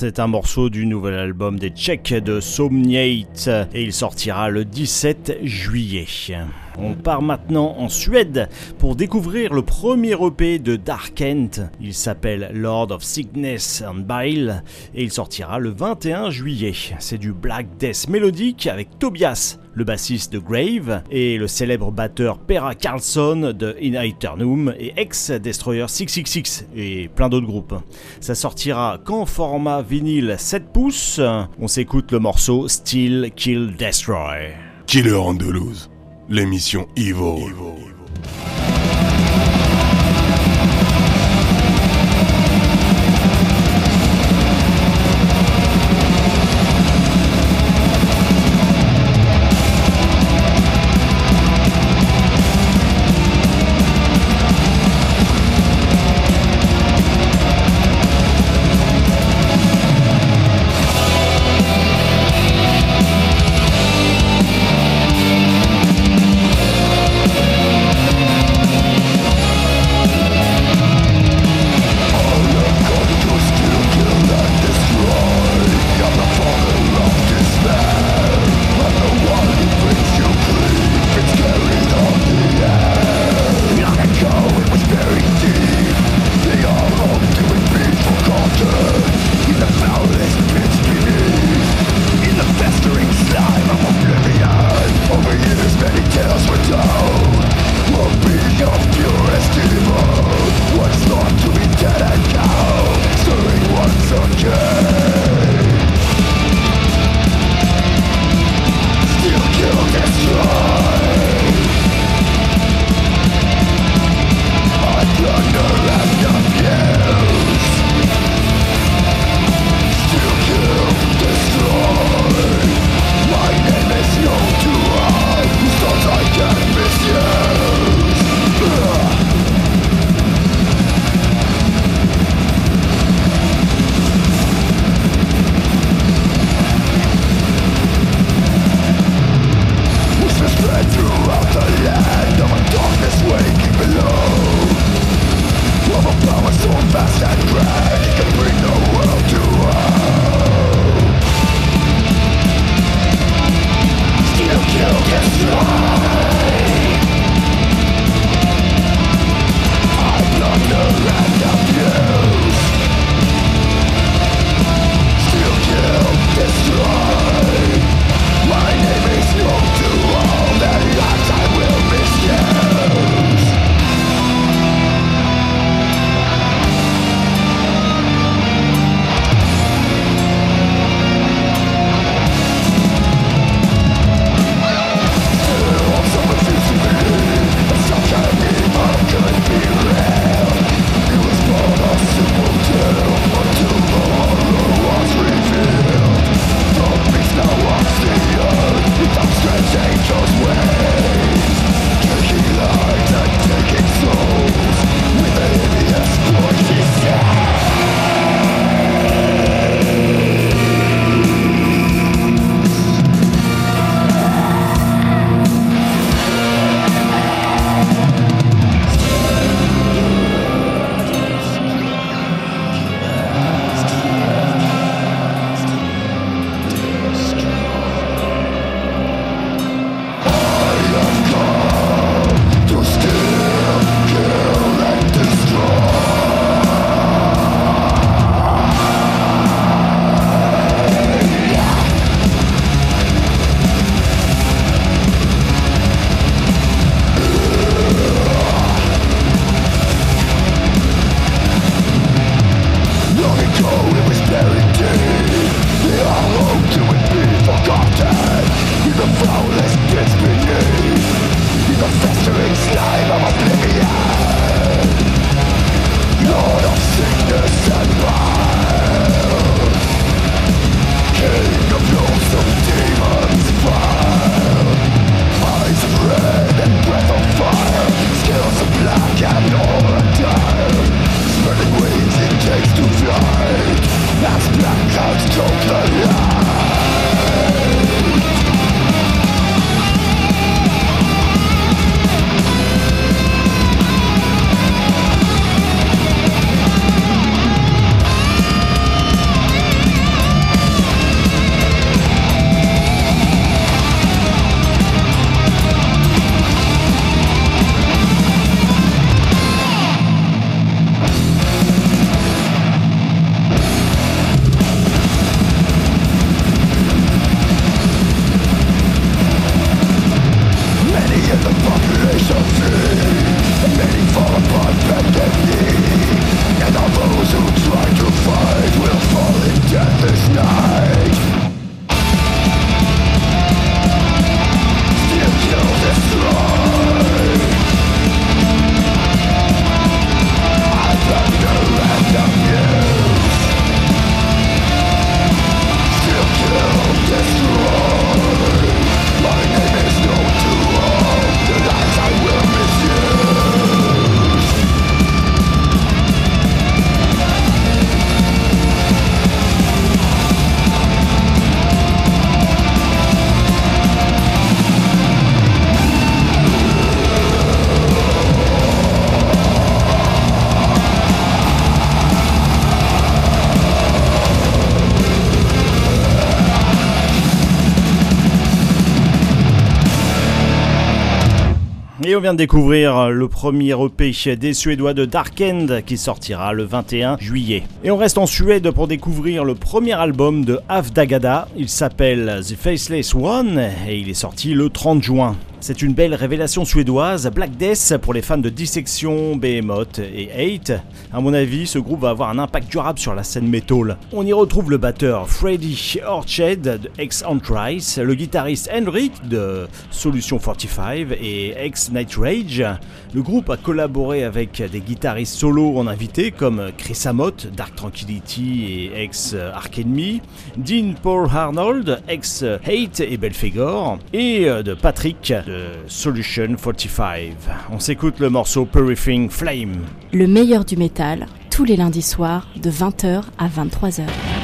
Speaker 2: C'est un morceau du nouvel album des Tchèques de Somniate et il sortira le 17 juillet. On part maintenant en Suède pour découvrir le premier EP de Darkent. Il s'appelle Lord of Sickness and Bile et il sortira le 21 juillet. C'est du black death mélodique avec Tobias, le bassiste de Grave, et le célèbre batteur Pera Carlson de In Eternum et ex-Destroyer 666 et plein d'autres groupes. Ça sortira qu'en format vinyle 7 pouces. On s'écoute le morceau Still Kill Destroy.
Speaker 1: Killer Andalouse, l'émission Evil.
Speaker 2: Et on vient de découvrir le premier EP des Suédois de Dark End qui sortira le 21 juillet. Et on reste en Suède pour découvrir le premier album de Avdagada. Il s'appelle The Faceless One et il est sorti le 30 juin. C'est une belle révélation suédoise, Black Death pour les fans de Dissection, Behemoth et Hate. À mon avis, ce groupe va avoir un impact durable sur la scène metal. On y retrouve le batteur Freddy Orched de ex Antrice, le guitariste Henrik de Solution 45 et ex Night Rage. Le groupe a collaboré avec des guitaristes solo en invité comme Chris Amott, Dark Tranquility et ex Ark Enemy, Dean Paul Arnold, ex Hate et Belfegor, et de Patrick Solution 45. On s'écoute le morceau Purifying Flame.
Speaker 4: Le meilleur du métal, tous les lundis soirs de 20h à 23h.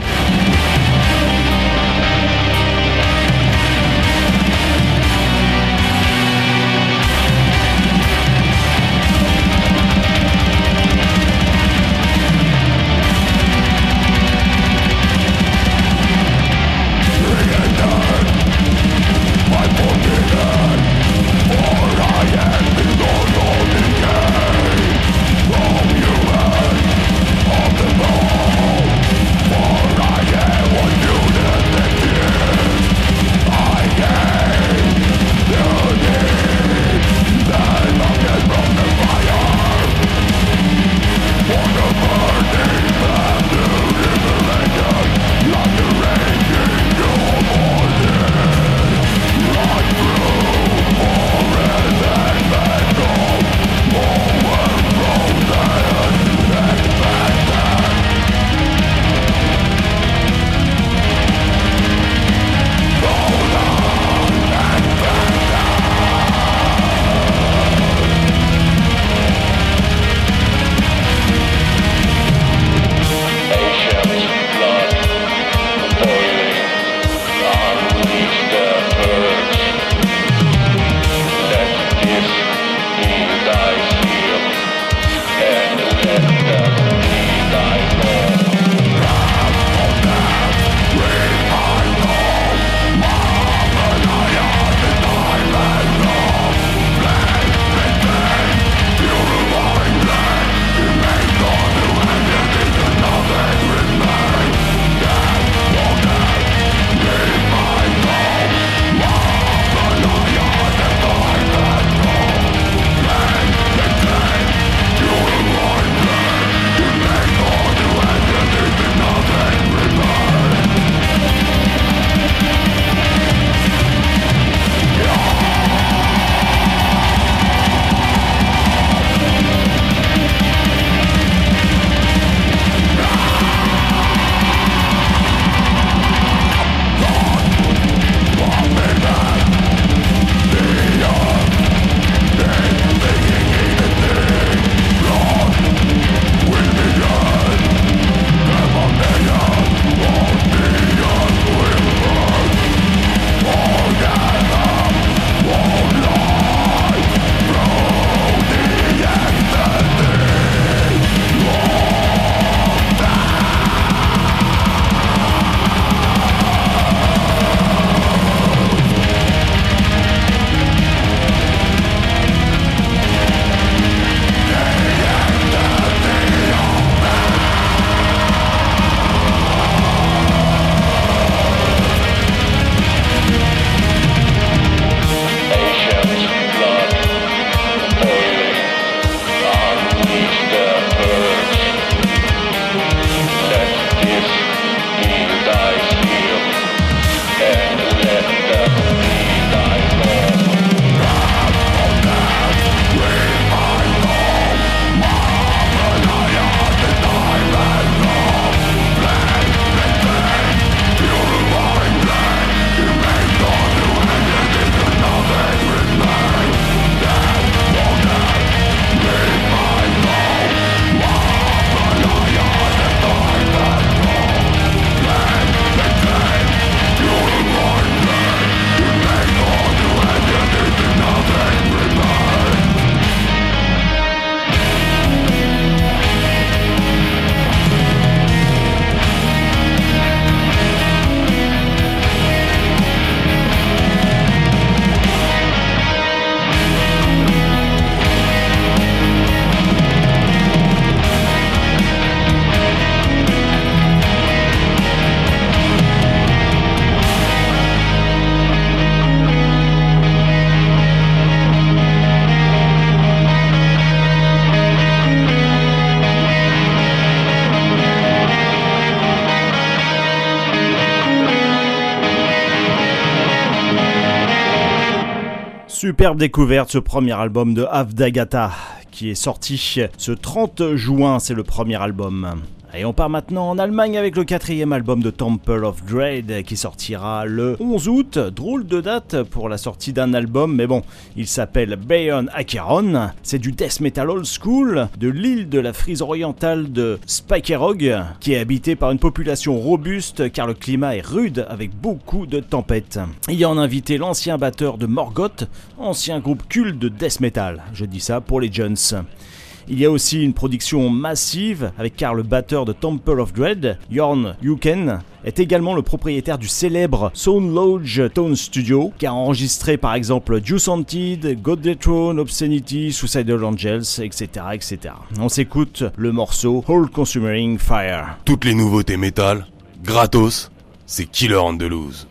Speaker 2: Superbe découverte, ce premier album de Avdagata qui est sorti ce 30 juin, c'est le premier album. Et on part maintenant en Allemagne avec le quatrième album de Temple of Dread qui sortira le 11 août. Drôle de date pour la sortie d'un album, mais bon, il s'appelle Bayon Acheron. C'est du death metal old school de l'île de la frise orientale de Spikerog, qui est habitée par une population robuste car le climat est rude avec beaucoup de tempêtes. Y en invité l'ancien batteur de Morgoth, ancien groupe culte de death metal. Je dis ça pour les Jones. Il y a aussi une production massive avec car le batteur de Temple of Dread, Jorn Yuken, est également le propriétaire du célèbre Sound Lodge Tone Studio, qui a enregistré par exemple Juice Haunted, God Throne, Obscenity, Suicidal Angels, etc., etc. On s'écoute le morceau All Consuming Fire.
Speaker 5: Toutes les nouveautés métal, gratos, c'est Killer Andalouse.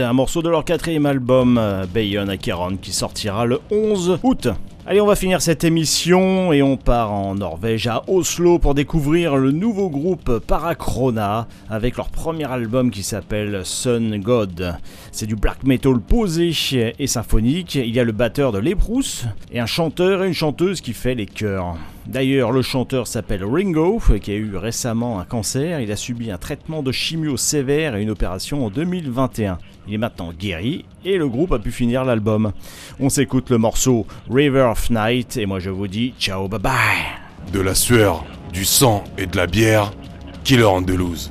Speaker 2: Un morceau de leur quatrième album, euh, Bayon Acheron, qui sortira le 11 août. Allez, on va finir cette émission et on part en Norvège, à Oslo, pour découvrir le nouveau groupe Paracrona avec leur premier album qui s'appelle Sun God. C'est du black metal posé et symphonique. Il y a le batteur de Leprous et un chanteur et une chanteuse qui fait les chœurs. D'ailleurs, le chanteur s'appelle Ringo, qui a eu récemment un cancer. Il a subi un traitement de chimio sévère et une opération en 2021. Il est maintenant guéri et le groupe a pu finir l'album. On s'écoute le morceau River of Night et moi je vous dis ciao bye bye.
Speaker 1: De la sueur, du sang et de la bière, Killer Andalouse.